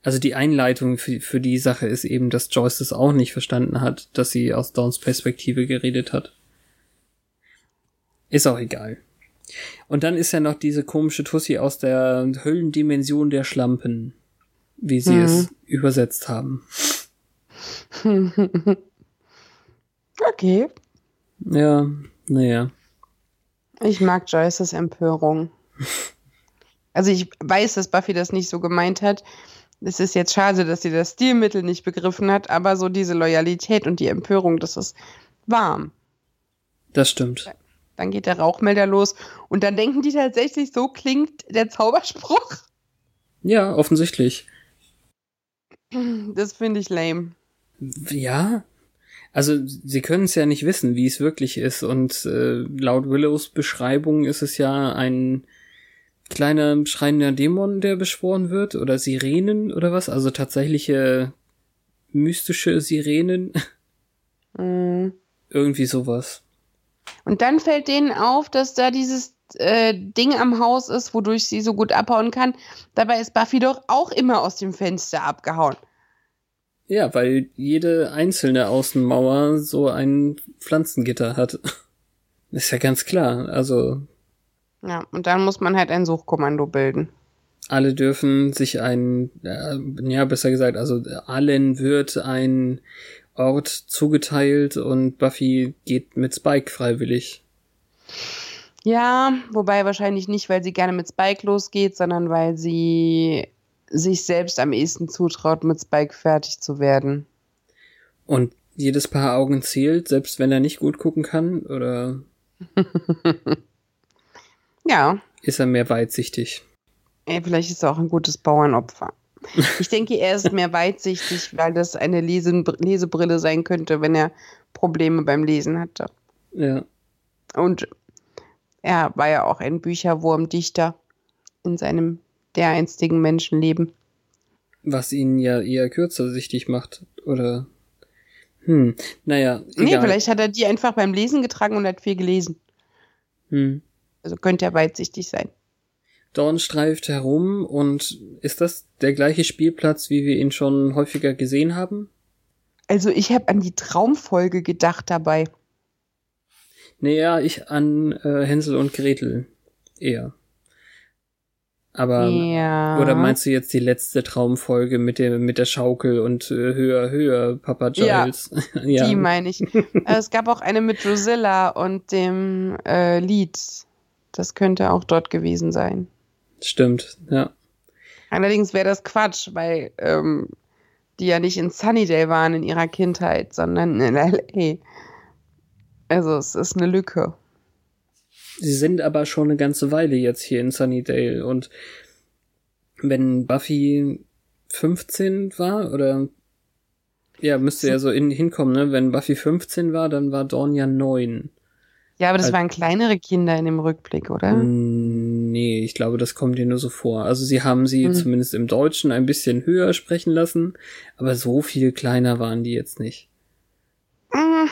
also die Einleitung für, für die Sache ist eben, dass Joyce das auch nicht verstanden hat, dass sie aus Dawns Perspektive geredet hat. Ist auch egal. Und dann ist ja noch diese komische Tussi aus der Höllendimension der Schlampen, wie sie mhm. es übersetzt haben. okay. Ja, naja. Ich mag Joyces Empörung. Also ich weiß, dass Buffy das nicht so gemeint hat. Es ist jetzt schade, dass sie das Stilmittel nicht begriffen hat, aber so diese Loyalität und die Empörung, das ist warm. Das stimmt. Dann geht der Rauchmelder los und dann denken die tatsächlich, so klingt der Zauberspruch. Ja, offensichtlich. Das finde ich lame. Ja. Also sie können es ja nicht wissen, wie es wirklich ist. Und äh, laut Willows Beschreibung ist es ja ein kleiner schreiender Dämon, der beschworen wird. Oder Sirenen oder was. Also tatsächliche mystische Sirenen. Mhm. Irgendwie sowas. Und dann fällt denen auf, dass da dieses äh, Ding am Haus ist, wodurch sie so gut abhauen kann. Dabei ist Buffy doch auch immer aus dem Fenster abgehauen. Ja, weil jede einzelne Außenmauer so ein Pflanzengitter hat. Ist ja ganz klar. Also Ja, und dann muss man halt ein Suchkommando bilden. alle dürfen sich ein, äh, ja, besser gesagt, also allen wird ein Ort zugeteilt und Buffy geht mit Spike freiwillig. Ja, wobei wahrscheinlich nicht, weil sie gerne mit Spike losgeht, sondern weil sie sich selbst am ehesten zutraut, mit Spike fertig zu werden. Und jedes Paar Augen zählt, selbst wenn er nicht gut gucken kann, oder Ja, ist er mehr weitsichtig? ey, vielleicht ist er auch ein gutes Bauernopfer. Ich denke, er ist mehr weitsichtig, weil das eine Lesen Lesebrille sein könnte, wenn er Probleme beim Lesen hatte. Ja. Und er war ja auch ein Bücherwurmdichter in seinem dereinstigen Menschenleben. Was ihn ja eher kürzersichtig macht, oder? Hm, naja, Nee, egal. vielleicht hat er die einfach beim Lesen getragen und hat viel gelesen. Hm. Also könnte er weitsichtig sein. Dawn streift herum und ist das der gleiche Spielplatz, wie wir ihn schon häufiger gesehen haben? Also ich habe an die Traumfolge gedacht dabei. Naja, ich an äh, Hänsel und Gretel eher. Aber ja. oder meinst du jetzt die letzte Traumfolge mit der mit der Schaukel und äh, höher höher Papa Ja, Giles? Ja, Die meine ich. Äh, es gab auch eine mit Drusilla und dem äh, Lied. Das könnte auch dort gewesen sein. Stimmt. Ja, Allerdings wäre das Quatsch, weil ähm, die ja nicht in Sunnydale waren in ihrer Kindheit, sondern in L.A. Also es ist eine Lücke. sie sind aber schon eine ganze Weile jetzt hier in Sunnydale und wenn Buffy 15 war oder ja, müsste ja so in, hinkommen, ne? Wenn Buffy 15 war, dann war Dawn ja 9. Ja, aber das Al- waren kleinere Kinder in dem Rückblick, oder? Nee, ich glaube, das kommt dir nur so vor. Also sie haben sie Hm. zumindest im Deutschen ein bisschen höher sprechen lassen, aber so viel kleiner waren die jetzt nicht. Mm,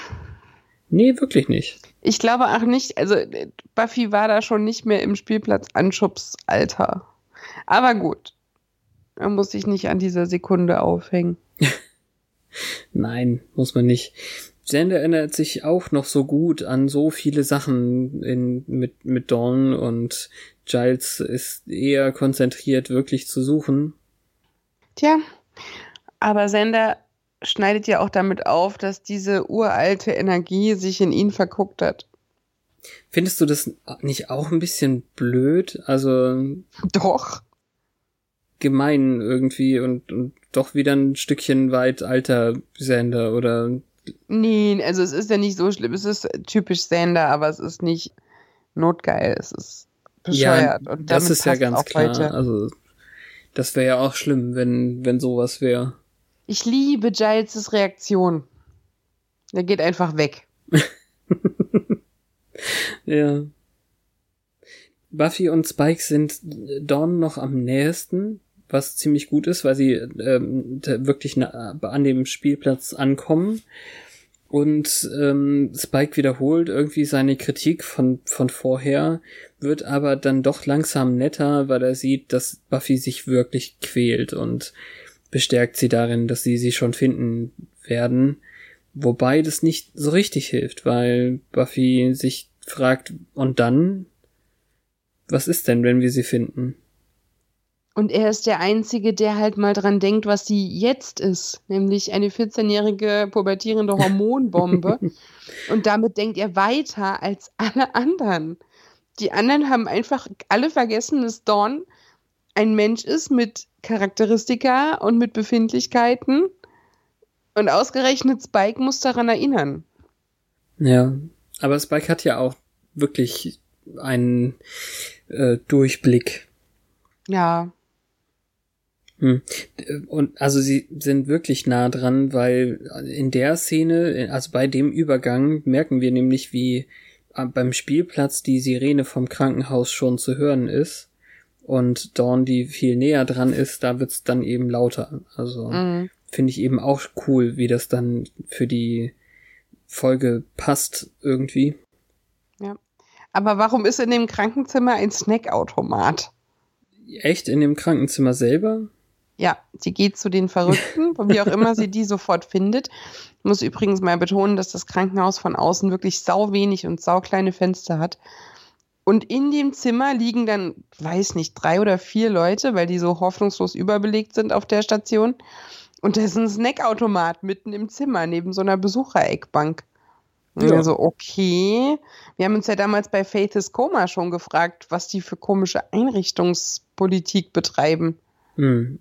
Nee, wirklich nicht. Ich glaube auch nicht, also äh, Buffy war da schon nicht mehr im Spielplatz Anschubsalter. Aber gut. Man muss sich nicht an dieser Sekunde aufhängen. Nein, muss man nicht. Xander erinnert sich auch noch so gut an so viele Sachen in, mit, mit Dawn und Giles ist eher konzentriert, wirklich zu suchen. Tja, aber Sender schneidet ja auch damit auf, dass diese uralte Energie sich in ihn verguckt hat. Findest du das nicht auch ein bisschen blöd? Also Doch. gemein irgendwie und, und doch wieder ein Stückchen weit alter Xander oder Nee, also es ist ja nicht so schlimm. Es ist typisch Sender, aber es ist nicht notgeil. Es ist bescheuert. Und das ist ja ganz klar. heute. Also das wäre ja auch schlimm, wenn wenn sowas wäre. Ich liebe Giles' Reaktion. Der geht einfach weg. Ja. Buffy und Spike sind Dawn noch am nächsten, was ziemlich gut ist, weil sie ähm, wirklich an dem Spielplatz ankommen. Und ähm, Spike wiederholt irgendwie seine Kritik von, von vorher, wird aber dann doch langsam netter, weil er sieht, dass Buffy sich wirklich quält und bestärkt sie darin, dass sie sie schon finden werden. Wobei das nicht so richtig hilft, weil Buffy sich fragt, und dann? Was ist denn, wenn wir sie finden? Und er ist der Einzige, der halt mal dran denkt, was sie jetzt ist, nämlich eine 14-jährige pubertierende Hormonbombe. und damit denkt er weiter als alle anderen. Die anderen haben einfach alle vergessen, dass Dawn ein Mensch ist mit Charakteristika und mit Befindlichkeiten. Und ausgerechnet Spike muss daran erinnern. Ja, aber Spike hat ja auch wirklich einen äh, Durchblick. Ja. Hm. Und also sie sind wirklich nah dran, weil in der Szene, also bei dem Übergang, merken wir nämlich, wie äh, beim Spielplatz die Sirene vom Krankenhaus schon zu hören ist. Und Dawn, die viel näher dran ist, da wird's dann eben lauter. Also mhm. finde ich eben auch cool, wie das dann für die Folge passt irgendwie. Ja. Aber warum ist in dem Krankenzimmer ein Snackautomat? Echt? In dem Krankenzimmer selber? Ja, sie geht zu den Verrückten, wie auch immer sie die sofort findet. Ich muss übrigens mal betonen, dass das Krankenhaus von außen wirklich sau wenig und sau kleine Fenster hat. Und in dem Zimmer liegen dann, weiß nicht, drei oder vier Leute, weil die so hoffnungslos überbelegt sind auf der Station. Und da ist ein Snackautomat mitten im Zimmer, neben so einer Besuchereckbank. Ja. Also, okay. Wir haben uns ja damals bei Faith's Coma schon gefragt, was die für komische Einrichtungspolitik betreiben. Hm.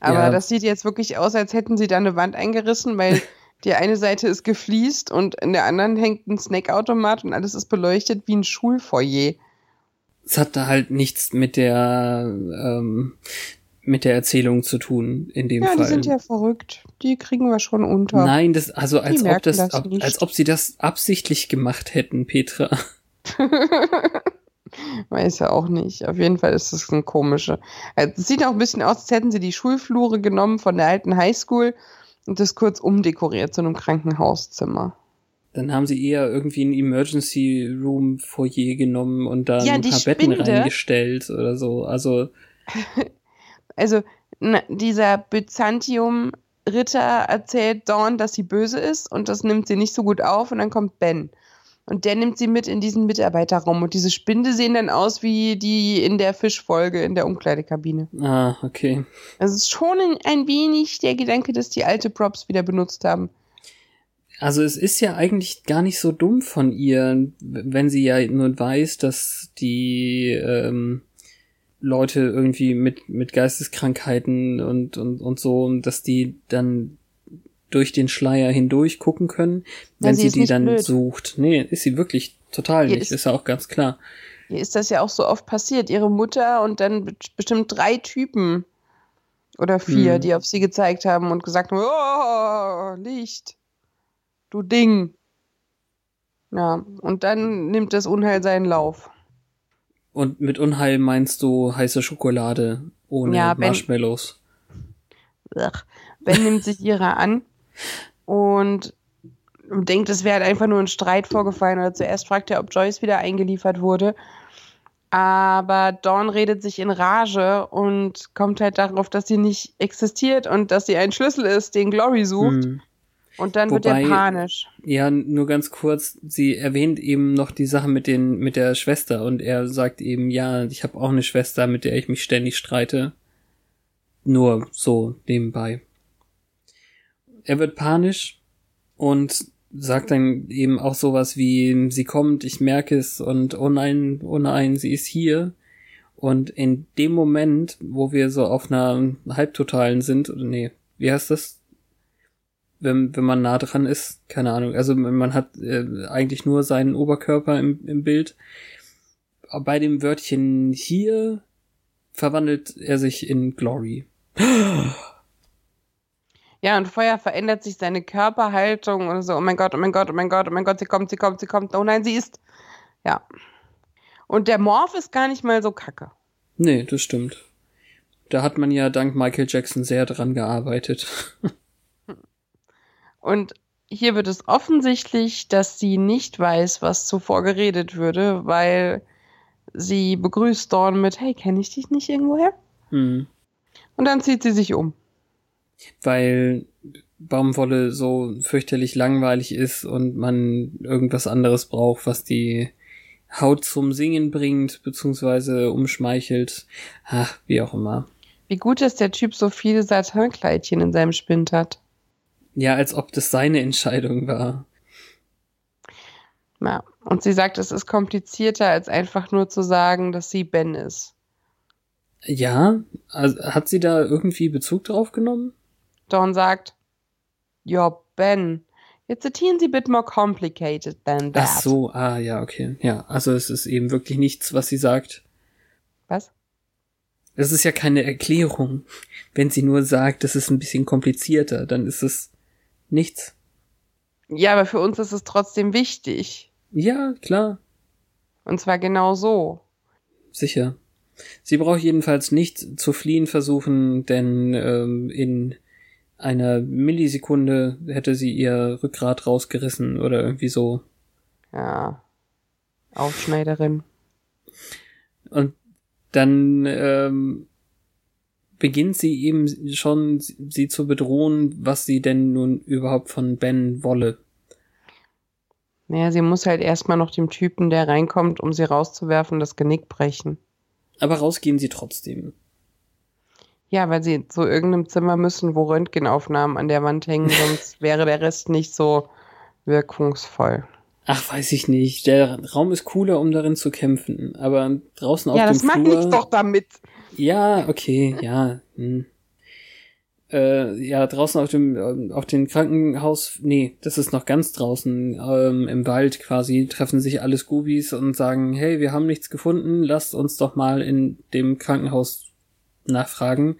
Aber ja. das sieht jetzt wirklich aus, als hätten sie da eine Wand eingerissen, weil die eine Seite ist gefliest und in der anderen hängt ein Snackautomat und alles ist beleuchtet wie ein Schulfoyer. Es hat da halt nichts mit der ähm, mit der Erzählung zu tun in dem ja, Fall. Ja, die sind ja verrückt. Die kriegen wir schon unter. Nein, das also als ob das, das als ob sie das absichtlich gemacht hätten, Petra. Weiß ja auch nicht. Auf jeden Fall ist das ein komische. Also, es sieht auch ein bisschen aus, als hätten sie die Schulflure genommen von der alten Highschool und das kurz umdekoriert zu einem Krankenhauszimmer. Dann haben sie eher irgendwie ein Emergency Room Foyer genommen und da ja, ein paar Betten reingestellt oder so. Also. also, na, dieser Byzantium Ritter erzählt Dawn, dass sie böse ist und das nimmt sie nicht so gut auf und dann kommt Ben. Und der nimmt sie mit in diesen Mitarbeiterraum. Und diese Spinde sehen dann aus wie die in der Fischfolge in der Umkleidekabine. Ah, okay. Es ist schon ein wenig der Gedanke, dass die alte Props wieder benutzt haben. Also es ist ja eigentlich gar nicht so dumm von ihr, wenn sie ja nur weiß, dass die ähm, Leute irgendwie mit, mit Geisteskrankheiten und, und, und so, dass die dann durch den Schleier hindurch gucken können, wenn ja, sie, sie die dann blöd. sucht. Nee, ist sie wirklich total ihr nicht, ist, ist ja auch ganz klar. Ihr ist das ja auch so oft passiert. Ihre Mutter und dann bestimmt drei Typen oder vier, hm. die auf sie gezeigt haben und gesagt haben, oh, Licht, du Ding. Ja, und dann nimmt das Unheil seinen Lauf. Und mit Unheil meinst du heiße Schokolade ohne ja, ben, Marshmallows? Ben nimmt sich ihrer an und denkt, es wäre halt einfach nur ein Streit vorgefallen. Oder zuerst fragt er, ob Joyce wieder eingeliefert wurde. Aber Dawn redet sich in Rage und kommt halt darauf, dass sie nicht existiert und dass sie ein Schlüssel ist, den Glory sucht. Hm. Und dann Wobei, wird er panisch. Ja, nur ganz kurz, sie erwähnt eben noch die Sache mit den mit der Schwester und er sagt eben, ja, ich habe auch eine Schwester, mit der ich mich ständig streite. Nur so nebenbei er wird panisch und sagt dann eben auch sowas wie, sie kommt, ich merke es und oh nein, oh nein, sie ist hier. Und in dem Moment, wo wir so auf einer Halbtotalen sind, oder nee, wie heißt das? Wenn, wenn man nah dran ist, keine Ahnung. Also man hat äh, eigentlich nur seinen Oberkörper im, im Bild. Bei dem Wörtchen hier verwandelt er sich in Glory. Ja, und vorher verändert sich seine Körperhaltung und so, oh mein Gott, oh mein Gott, oh mein Gott, oh mein Gott, sie kommt, sie kommt, sie kommt, oh nein, sie ist. Ja. Und der Morph ist gar nicht mal so kacke. Nee, das stimmt. Da hat man ja dank Michael Jackson sehr dran gearbeitet. und hier wird es offensichtlich, dass sie nicht weiß, was zuvor geredet würde, weil sie begrüßt Dawn mit, hey, kenne ich dich nicht irgendwoher? Hm. Und dann zieht sie sich um weil Baumwolle so fürchterlich langweilig ist und man irgendwas anderes braucht, was die Haut zum Singen bringt, beziehungsweise umschmeichelt. Ach, wie auch immer. Wie gut, dass der Typ so viele Satinkleidchen in seinem Spind hat. Ja, als ob das seine Entscheidung war. Ja, und sie sagt, es ist komplizierter, als einfach nur zu sagen, dass sie Ben ist. Ja, also hat sie da irgendwie Bezug drauf genommen? Dawn sagt, You're Ben. It's a teensy bit more complicated than that. Ach so, ah ja, okay. Ja, also es ist eben wirklich nichts, was sie sagt. Was? Das ist ja keine Erklärung. Wenn sie nur sagt, das ist ein bisschen komplizierter, dann ist es nichts. Ja, aber für uns ist es trotzdem wichtig. Ja, klar. Und zwar genau so. Sicher. Sie braucht jedenfalls nicht zu fliehen versuchen, denn ähm, in einer Millisekunde hätte sie ihr Rückgrat rausgerissen oder irgendwie so. Ja. Aufschneiderin. Und dann ähm, beginnt sie eben schon, sie zu bedrohen, was sie denn nun überhaupt von Ben wolle. Naja, sie muss halt erstmal noch dem Typen, der reinkommt, um sie rauszuwerfen, das Genick brechen. Aber rausgehen sie trotzdem. Ja, weil sie zu irgendeinem Zimmer müssen, wo Röntgenaufnahmen an der Wand hängen, sonst wäre der Rest nicht so wirkungsvoll. Ach, weiß ich nicht. Der Raum ist cooler, um darin zu kämpfen. Aber draußen auf ja, dem das Flur. mag ich doch damit. Ja, okay, ja. Hm. Äh, ja, draußen auf dem, ähm, auf dem Krankenhaus, nee, das ist noch ganz draußen, ähm, im Wald quasi, treffen sich alle Scoobies und sagen, hey, wir haben nichts gefunden, lasst uns doch mal in dem Krankenhaus nachfragen.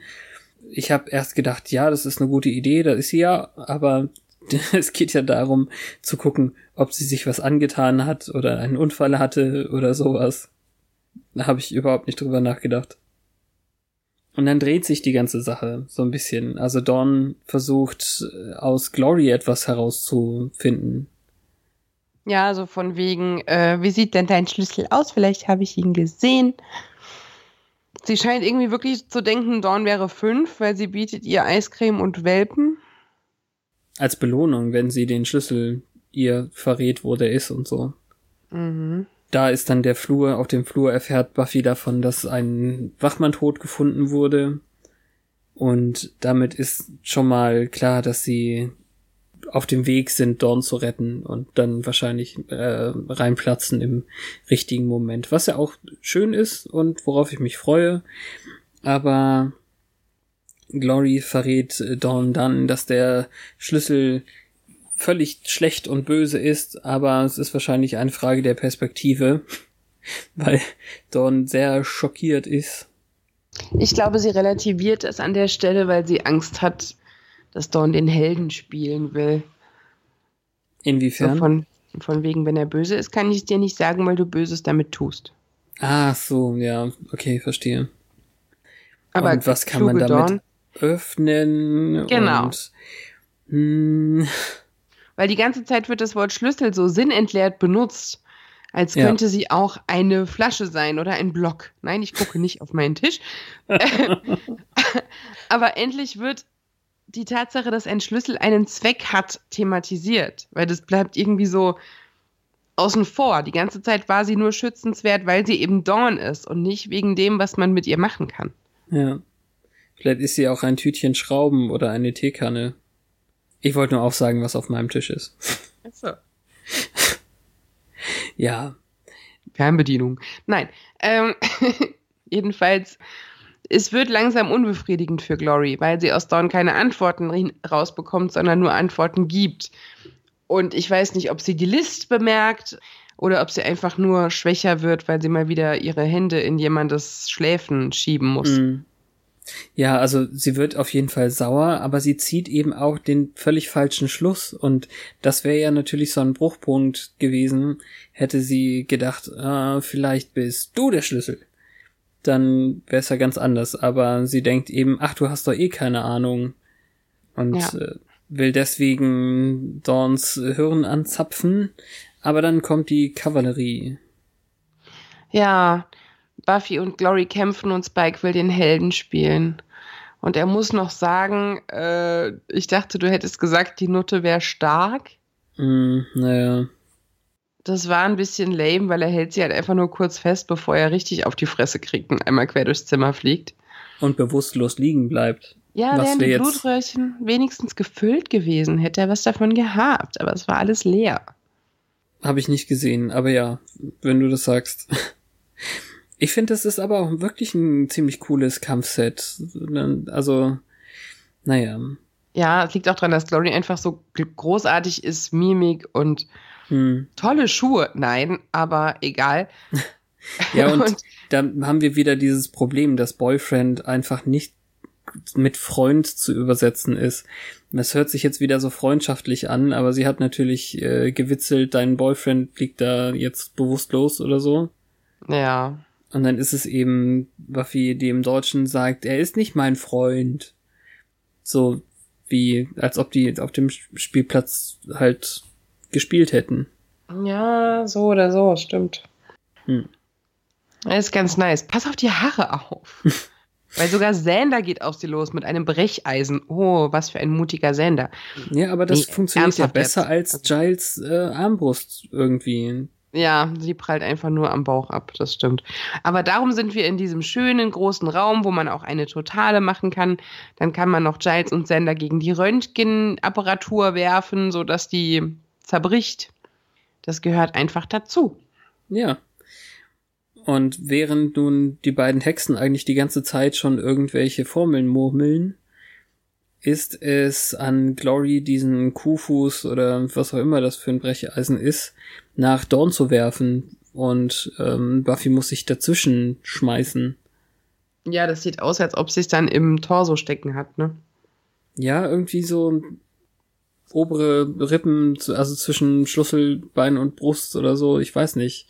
Ich habe erst gedacht, ja, das ist eine gute Idee, da ist sie ja, aber es geht ja darum zu gucken, ob sie sich was angetan hat oder einen Unfall hatte oder sowas. Da habe ich überhaupt nicht drüber nachgedacht. Und dann dreht sich die ganze Sache so ein bisschen. Also Dawn versucht aus Glory etwas herauszufinden. Ja, so von wegen, äh, wie sieht denn dein Schlüssel aus? Vielleicht habe ich ihn gesehen. Sie scheint irgendwie wirklich zu denken, Dawn wäre fünf, weil sie bietet ihr Eiscreme und Welpen. Als Belohnung, wenn sie den Schlüssel ihr verrät, wo der ist und so. Mhm. Da ist dann der Flur, auf dem Flur erfährt Buffy davon, dass ein Wachmann tot gefunden wurde. Und damit ist schon mal klar, dass sie auf dem Weg sind, Dawn zu retten und dann wahrscheinlich äh, reinplatzen im richtigen Moment. Was ja auch schön ist und worauf ich mich freue. Aber Glory verrät Dawn dann, dass der Schlüssel völlig schlecht und böse ist, aber es ist wahrscheinlich eine Frage der Perspektive, weil Dawn sehr schockiert ist. Ich glaube, sie relativiert es an der Stelle, weil sie Angst hat, dass Dawn den Helden spielen will. Inwiefern? So von, von wegen, wenn er böse ist, kann ich es dir nicht sagen, weil du Böses damit tust. Ah, so, ja, okay, verstehe. Aber und was kann man damit Dawn- öffnen? Genau. Und, hm, Weil die ganze Zeit wird das Wort Schlüssel so sinnentleert benutzt, als Ja. könnte sie auch eine Flasche sein oder ein Block. Nein, ich gucke nicht auf meinen Tisch. Aber endlich wird die Tatsache, dass ein Schlüssel einen Zweck hat, thematisiert. Weil das bleibt irgendwie so außen vor. Die ganze Zeit war sie nur schützenswert, weil sie eben Dawn ist und nicht wegen dem, was man mit ihr machen kann. ja. Vielleicht ist sie auch ein Tütchen Schrauben oder eine Teekanne. Ich wollte nur auch sagen, was auf meinem Tisch ist. Achso. Ja, Fernbedienung. Nein. Ähm, jedenfalls, es wird langsam unbefriedigend für Glory, weil sie aus Dawn keine Antworten rausbekommt, sondern nur Antworten gibt. Und ich weiß nicht, ob sie die List bemerkt oder ob sie einfach nur schwächer wird, weil sie mal wieder ihre Hände in jemandes Schläfen schieben muss. Mm. Ja, also sie wird auf jeden Fall sauer, aber sie zieht eben auch den völlig falschen Schluss und das wäre ja natürlich so ein Bruchpunkt gewesen, hätte sie gedacht, ah, vielleicht bist du der Schlüssel. Dann wäre es ja ganz anders, aber sie denkt eben, ach, du hast doch eh keine Ahnung und Ja. äh, will deswegen Dawns Hirn anzapfen, aber dann kommt die Kavallerie. Ja, Buffy und Glory kämpfen und Spike will den Helden spielen. Und er muss noch sagen, äh, ich dachte, du hättest gesagt, die Nutte wäre stark. Mm, naja. Das war ein bisschen lame, weil er hält sie halt einfach nur kurz fest, bevor er richtig auf die Fresse kriegt und einmal quer durchs Zimmer fliegt. Und bewusstlos liegen bleibt. Ja, wären die Blutröhrchen wenigstens gefüllt gewesen, hätte er was davon gehabt, aber es war alles leer. Habe ich nicht gesehen, aber ja, wenn du das sagst. Ich finde, das ist aber auch wirklich ein ziemlich cooles Kampfset. Also, naja. Ja, es liegt auch daran, dass Glory einfach so großartig ist, Mimik und Hm. tolle Schuhe. Nein, aber egal. Ja, und, Und- da haben wir wieder dieses Problem, dass Boyfriend einfach nicht mit Freund zu übersetzen ist. Das hört sich jetzt wieder so freundschaftlich an, aber sie hat natürlich äh, gewitzelt, dein Boyfriend liegt da jetzt bewusstlos oder so. Ja. Und dann ist es eben Buffy, die im Deutschen sagt, er ist nicht mein Freund. So wie, als ob die auf dem Spielplatz halt gespielt hätten. Ja, so oder so, stimmt. Hm. Das ist ganz nice. Pass auf die Haare auf. Weil sogar Sander geht auf sie los mit einem Brecheisen. Oh, was für ein mutiger Sander. Ja, aber das Nee, funktioniert ja besser jetzt. als Giles äh, Armbrust irgendwie. Ja, sie prallt einfach nur am Bauch ab, das stimmt. Aber darum sind wir in diesem schönen großen Raum, wo man auch eine Totale machen kann. Dann kann man noch Giles und Sander gegen die Röntgenapparatur werfen, sodass die zerbricht. Das gehört einfach dazu. Ja. Und während nun die beiden Hexen eigentlich die ganze Zeit schon irgendwelche Formeln murmeln, ist es an Glory diesen Kufus oder was auch immer das für ein Brecheisen ist, nach Dawn zu werfen. Und ähm, Buffy muss sich dazwischen schmeißen. Ja, das sieht aus, als ob sie es dann im Torso stecken hat, ne? Ja, irgendwie so obere Rippen, also zwischen Schlüsselbein und Brust oder so, ich weiß nicht.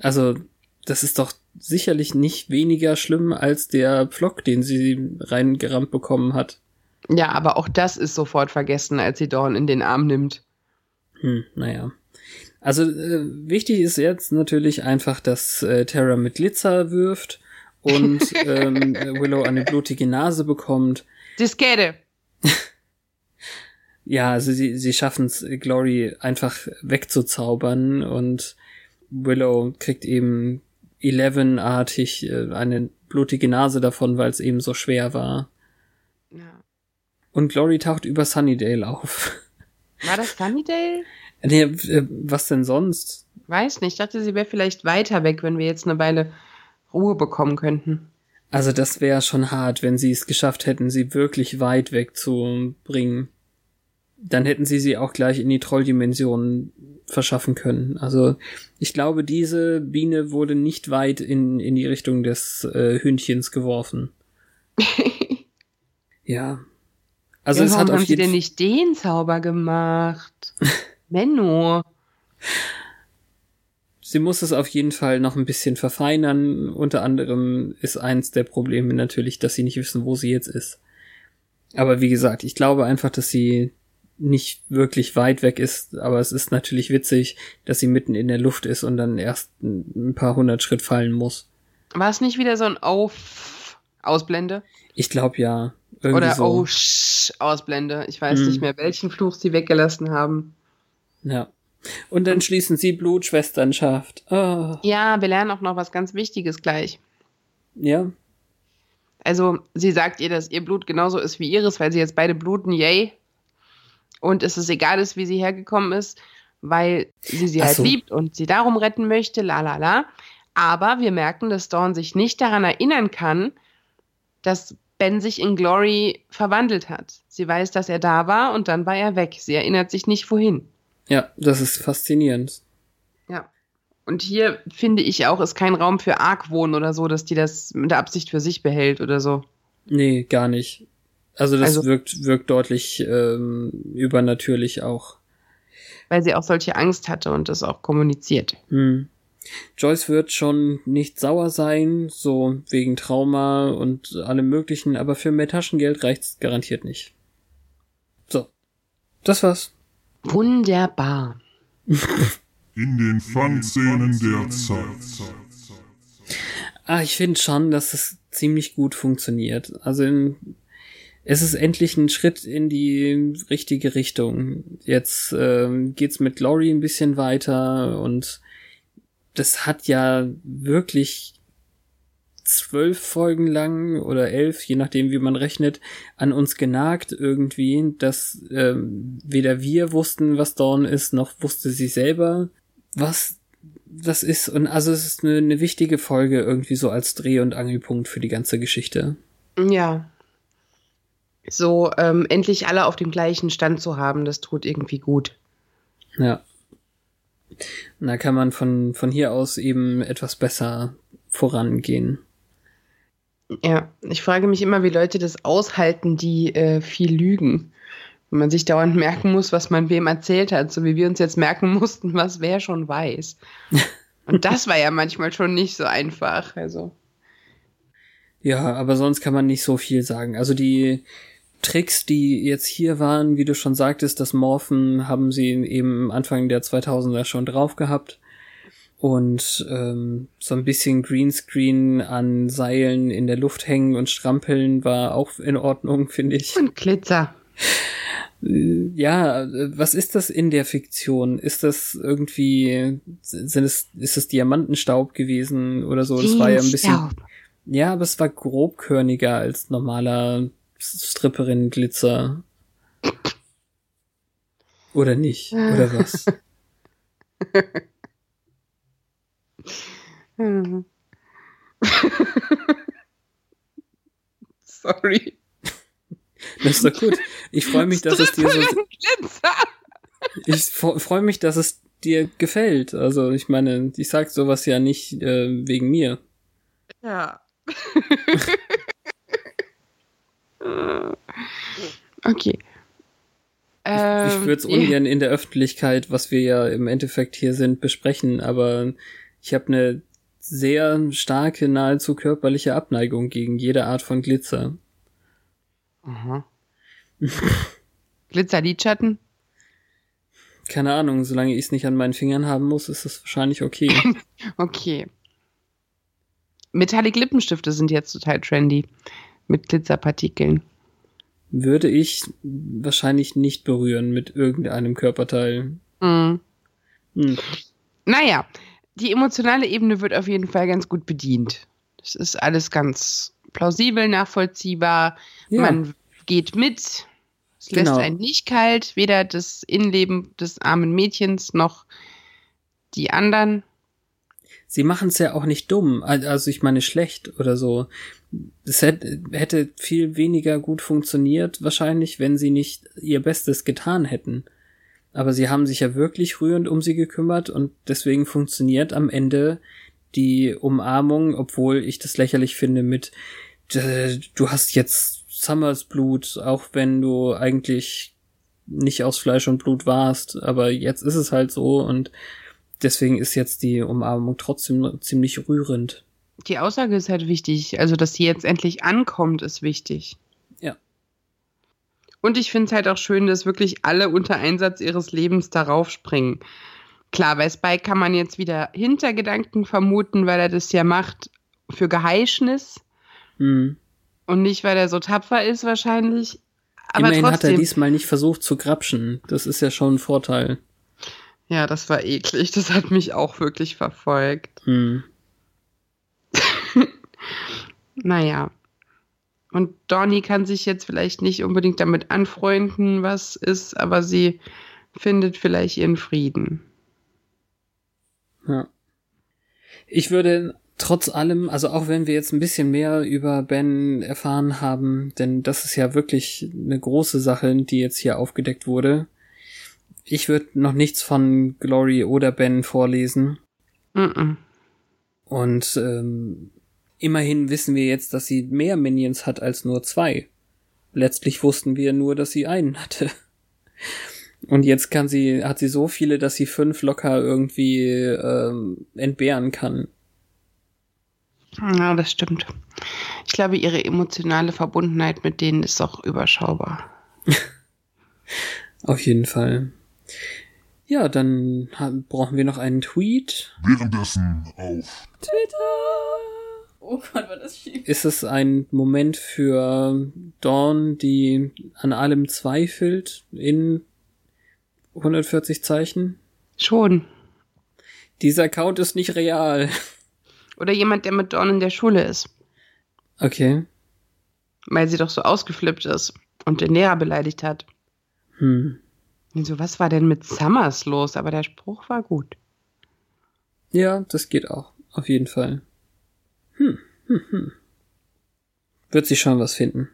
Also, das ist doch sicherlich nicht weniger schlimm als der Pflock, den sie reingerammt bekommen hat. Ja, aber auch das ist sofort vergessen, als sie Dawn in den Arm nimmt. Hm, naja. Also, äh, wichtig ist jetzt natürlich einfach, dass äh, Terra mit Glitzer wirft und ähm, Willow eine blutige Nase bekommt. Diskette! Ja, also sie, sie schaffen es, Glory einfach wegzuzaubern und Willow kriegt eben Eleven-artig äh, eine blutige Nase davon, weil es eben so schwer war. Ja. Und Glory taucht über Sunnydale auf. War das Sunnydale? nee, äh, was denn sonst? Weiß nicht. Ich dachte, sie wäre vielleicht weiter weg, wenn wir jetzt eine Weile Ruhe bekommen könnten. Also das wäre schon hart, wenn sie es geschafft hätten, sie wirklich weit wegzubringen. Dann hätten sie sie auch gleich in die Trolldimension verschaffen können. Also ich glaube, diese Biene wurde nicht weit in, in die Richtung des äh, Hühnchens geworfen. Ja. Also ja, es hat auf haben sie denn nicht den Zauber gemacht? Menno. Sie muss es auf jeden Fall noch ein bisschen verfeinern. Unter anderem ist eins der Probleme natürlich, dass sie nicht wissen, wo sie jetzt ist. Aber wie gesagt, ich glaube einfach, dass sie nicht wirklich weit weg ist, aber es ist natürlich witzig, dass sie mitten in der Luft ist und dann erst ein paar hundert Schritt fallen muss. War es nicht wieder so ein Auf Ausblende? Ich glaube ja. Irgendwie Oder so. Oh Ausblende? Ich weiß Hm. nicht mehr, welchen Fluch sie weggelassen haben. Ja. Und dann schließen sie Blutschwesternschaft. Ah, Ja, wir lernen auch noch was ganz Wichtiges gleich. ja. Also, sie sagt ihr, dass ihr Blut genauso ist wie ihres, weil sie jetzt beide bluten, yay. Und es ist egal ist, wie sie hergekommen ist, weil sie sie Ach halt so. liebt und sie darum retten möchte, la la la. Aber wir merken, dass Dawn sich nicht daran erinnern kann, dass Ben sich in Glory verwandelt hat. Sie weiß, dass er da war und dann war er weg. Sie erinnert sich nicht, wohin. Ja, das ist faszinierend. Ja. Und hier finde ich auch, ist kein Raum für Argwohn oder so, dass die das mit der Absicht für sich behält oder so. Nee, gar nicht. Also das Also- wirkt, wirkt deutlich ähm, übernatürlich auch. weil sie auch solche Angst hatte und das auch kommuniziert. Hm. Joyce wird schon nicht sauer sein, so wegen Trauma und allem möglichen, aber für mehr Taschengeld reicht's garantiert nicht. So. Das war's. Wunderbar. In den Fun-Szenen der Zeit. Ah, ich finde schon, dass es ziemlich gut funktioniert. Also in, es ist endlich ein Schritt in die richtige Richtung. Jetzt ähm, geht's mit Glory ein bisschen weiter und das hat ja wirklich zwölf Folgen lang oder elf, je nachdem wie man rechnet, an uns genagt irgendwie, dass ähm, weder wir wussten, was Dawn ist, noch wusste sie selber, was das ist. Und also es ist eine, eine wichtige Folge irgendwie so als Dreh- und Angelpunkt für die ganze Geschichte. Ja. So ähm, endlich alle auf dem gleichen Stand zu haben, das tut irgendwie gut. Ja. Und da kann man von, von hier aus eben etwas besser vorangehen. Ja, ich frage mich immer, wie Leute das aushalten, die äh, viel lügen. Wenn man sich dauernd merken muss, was man wem erzählt hat, so wie wir uns jetzt merken mussten, was wer schon weiß. Und das war ja manchmal schon nicht so einfach. Also. Ja, aber sonst kann man nicht so viel sagen. Also die Tricks, die jetzt hier waren, wie du schon sagtest, das Morphen haben sie eben Anfang der 2000er schon drauf gehabt und ähm, so ein bisschen Greenscreen an Seilen in der Luft hängen und strampeln war auch in Ordnung, finde ich. Und Glitzer. Äh, ja, was ist das in der Fiktion? Ist das irgendwie, sind es, ist es Diamantenstaub gewesen oder so? Das war ja ein bisschen. Ja, aber es war grobkörniger als normaler Stripperin-Glitzer. Oder nicht? Oder was? Sorry. Das ist doch gut. Ich freue mich, dass es dir so. Ich freue mich, dass es dir gefällt. Also ich meine, ich sag sowas ja nicht äh, wegen mir. Ja. okay. Ähm, ich würde es ungern in der Öffentlichkeit, was wir ja im Endeffekt hier sind, besprechen, aber ich habe eine sehr starke, nahezu körperliche Abneigung gegen jede Art von Glitzer. Aha. Glitzer-Lidschatten? Keine Ahnung, solange ich es nicht an meinen Fingern haben muss, ist es wahrscheinlich okay. okay. Metallic Lippenstifte sind jetzt total trendy. Mit Glitzerpartikeln. Würde ich wahrscheinlich nicht berühren mit irgendeinem Körperteil. Mm. Hm. Naja, die emotionale Ebene wird auf jeden Fall ganz gut bedient. Das ist alles ganz plausibel, nachvollziehbar. Ja. Man geht mit. Es genau. lässt einen nicht kalt, weder das Innenleben des armen Mädchens noch die anderen. Sie machen es ja auch nicht dumm, also ich meine schlecht oder so. Es hätte viel weniger gut funktioniert, wahrscheinlich, wenn sie nicht ihr Bestes getan hätten. Aber sie haben sich ja wirklich rührend um sie gekümmert und deswegen funktioniert am Ende die Umarmung, obwohl ich das lächerlich finde mit, du hast jetzt Summers Blut, auch wenn du eigentlich nicht aus Fleisch und Blut warst, aber jetzt ist es halt so und deswegen ist jetzt die Umarmung trotzdem ziemlich rührend. Die Aussage ist halt wichtig, also dass sie jetzt endlich ankommt, ist wichtig. Ja. Und ich finde es halt auch schön, dass wirklich alle unter Einsatz ihres Lebens darauf springen. Klar, bei Spike kann man jetzt wieder Hintergedanken vermuten, weil er das ja macht für Geheischnis. Mhm. Und nicht, weil er so tapfer ist, wahrscheinlich. Aber Immerhin trotzdem. hat er diesmal nicht versucht zu grapschen. Das ist ja schon ein Vorteil. Ja, das war eklig. Das hat mich auch wirklich verfolgt. Hm. naja. Und Donny kann sich jetzt vielleicht nicht unbedingt damit anfreunden, was ist, aber sie findet vielleicht ihren Frieden. Ja. Ich würde trotz allem, also auch wenn wir jetzt ein bisschen mehr über Ben erfahren haben, denn das ist ja wirklich eine große Sache, die jetzt hier aufgedeckt wurde. Ich würde noch nichts von Glory oder Ben vorlesen. Mm -mm. Und ähm, Immerhin wissen wir jetzt, dass sie mehr Minions hat als nur zwei. Letztlich wussten wir nur, dass sie einen hatte. Und jetzt kann sie, hat sie so viele, dass sie fünf locker irgendwie ähm, entbehren kann. Ja, das stimmt. Ich glaube, ihre emotionale Verbundenheit mit denen ist auch überschaubar. Auf jeden Fall. Ja, dann brauchen wir noch einen Tweet. Währenddessen auf Twitter. Oh Gott, war das schief. Ist es ein Moment für Dawn, die an allem zweifelt in 140 Zeichen? Schon. Dieser Account ist nicht real. Oder jemand, der mit Dawn in der Schule ist. Okay. Weil sie doch so ausgeflippt ist und den Lehrer beleidigt hat. Hm. So, was war denn mit Summers los? Aber der Spruch war gut. Ja, das geht auch. Auf jeden Fall. Hm, hm, hm. Wird sie schon was finden.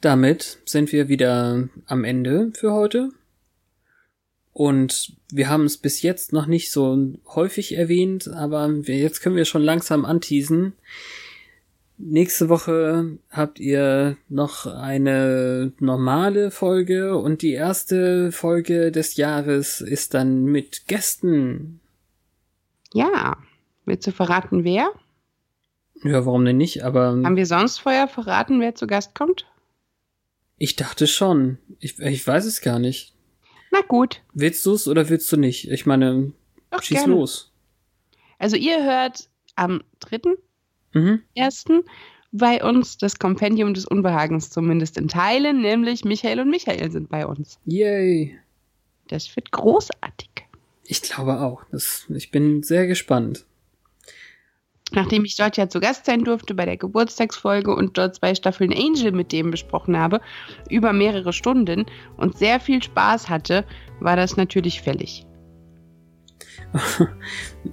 Damit sind wir wieder am Ende für heute. Und wir haben es bis jetzt noch nicht so häufig erwähnt, aber jetzt können wir schon langsam anteasen. Nächste Woche habt ihr noch eine normale Folge und die erste Folge des Jahres ist dann mit Gästen. Ja. Willst du verraten, wer? Ja, warum denn nicht? Aber Haben wir sonst vorher verraten, wer zu Gast kommt? ich dachte schon. Ich, ich weiß es gar nicht. Na gut. Willst du es oder willst du nicht? Ich meine, Doch, schieß gerne. los. Also ihr hört am 3. Mhm. ersten bei uns das Kompendium des Unbehagens zumindest in Teilen, nämlich Michael und Michael sind bei uns. Yay. Das wird großartig. Ich glaube auch. Das, ich bin sehr gespannt. Nachdem ich dort ja zu Gast sein durfte bei der Geburtstagsfolge und dort zwei Staffeln Angel mit dem besprochen habe, über mehrere Stunden und sehr viel Spaß hatte, war das natürlich fällig.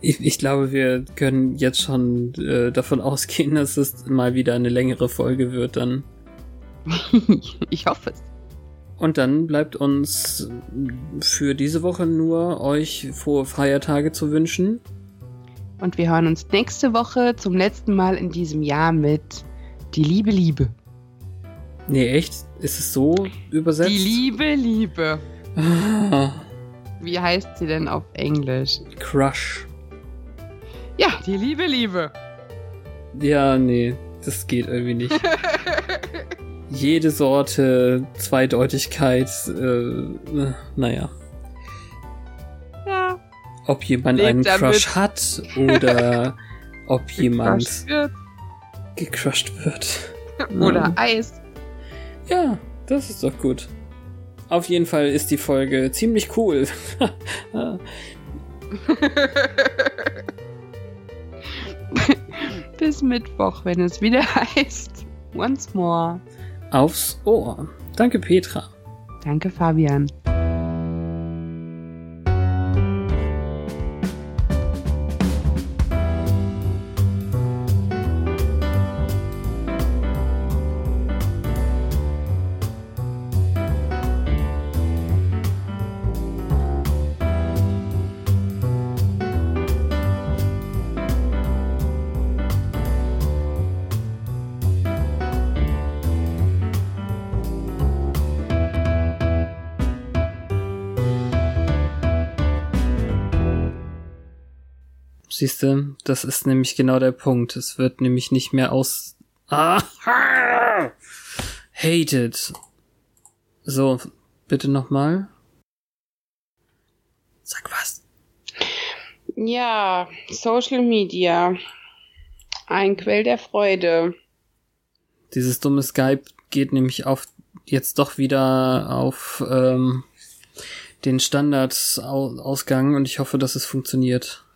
Ich, ich glaube, wir können jetzt schon äh, davon ausgehen, dass es mal wieder eine längere Folge wird dann. ich hoffe es. Und dann bleibt uns für diese Woche nur euch frohe Feiertage zu wünschen. Und wir hören uns nächste Woche zum letzten Mal in diesem Jahr mit Die Liebe, Liebe. Nee, echt? Ist es so übersetzt? Die Liebe, Liebe. Ah, Wie heißt sie denn auf Englisch? Crush. Ja, die Liebe, Liebe. Ja, nee, das geht irgendwie nicht. Jede Sorte Zweideutigkeit, äh, naja. Ja. Ob jemand Lebt einen damit. Crush hat oder ob jemand Gecrushed wird. gecrushed wird. Oder Ja. Eis. Ja, das ist doch gut. Auf jeden Fall ist die Folge ziemlich cool. Bis Mittwoch, wenn es wieder heißt. Once more. Aufs Ohr. Danke, Petra. Danke, Fabian. Siehste, das ist nämlich genau der Punkt. Es wird nämlich nicht mehr aus. Ah! Hated. So, bitte nochmal. Sag was. Ja, Social Media. Ein Quell der Freude. Dieses dumme Skype geht nämlich auf jetzt doch wieder auf ähm, den Standardausgang und ich hoffe, dass es funktioniert.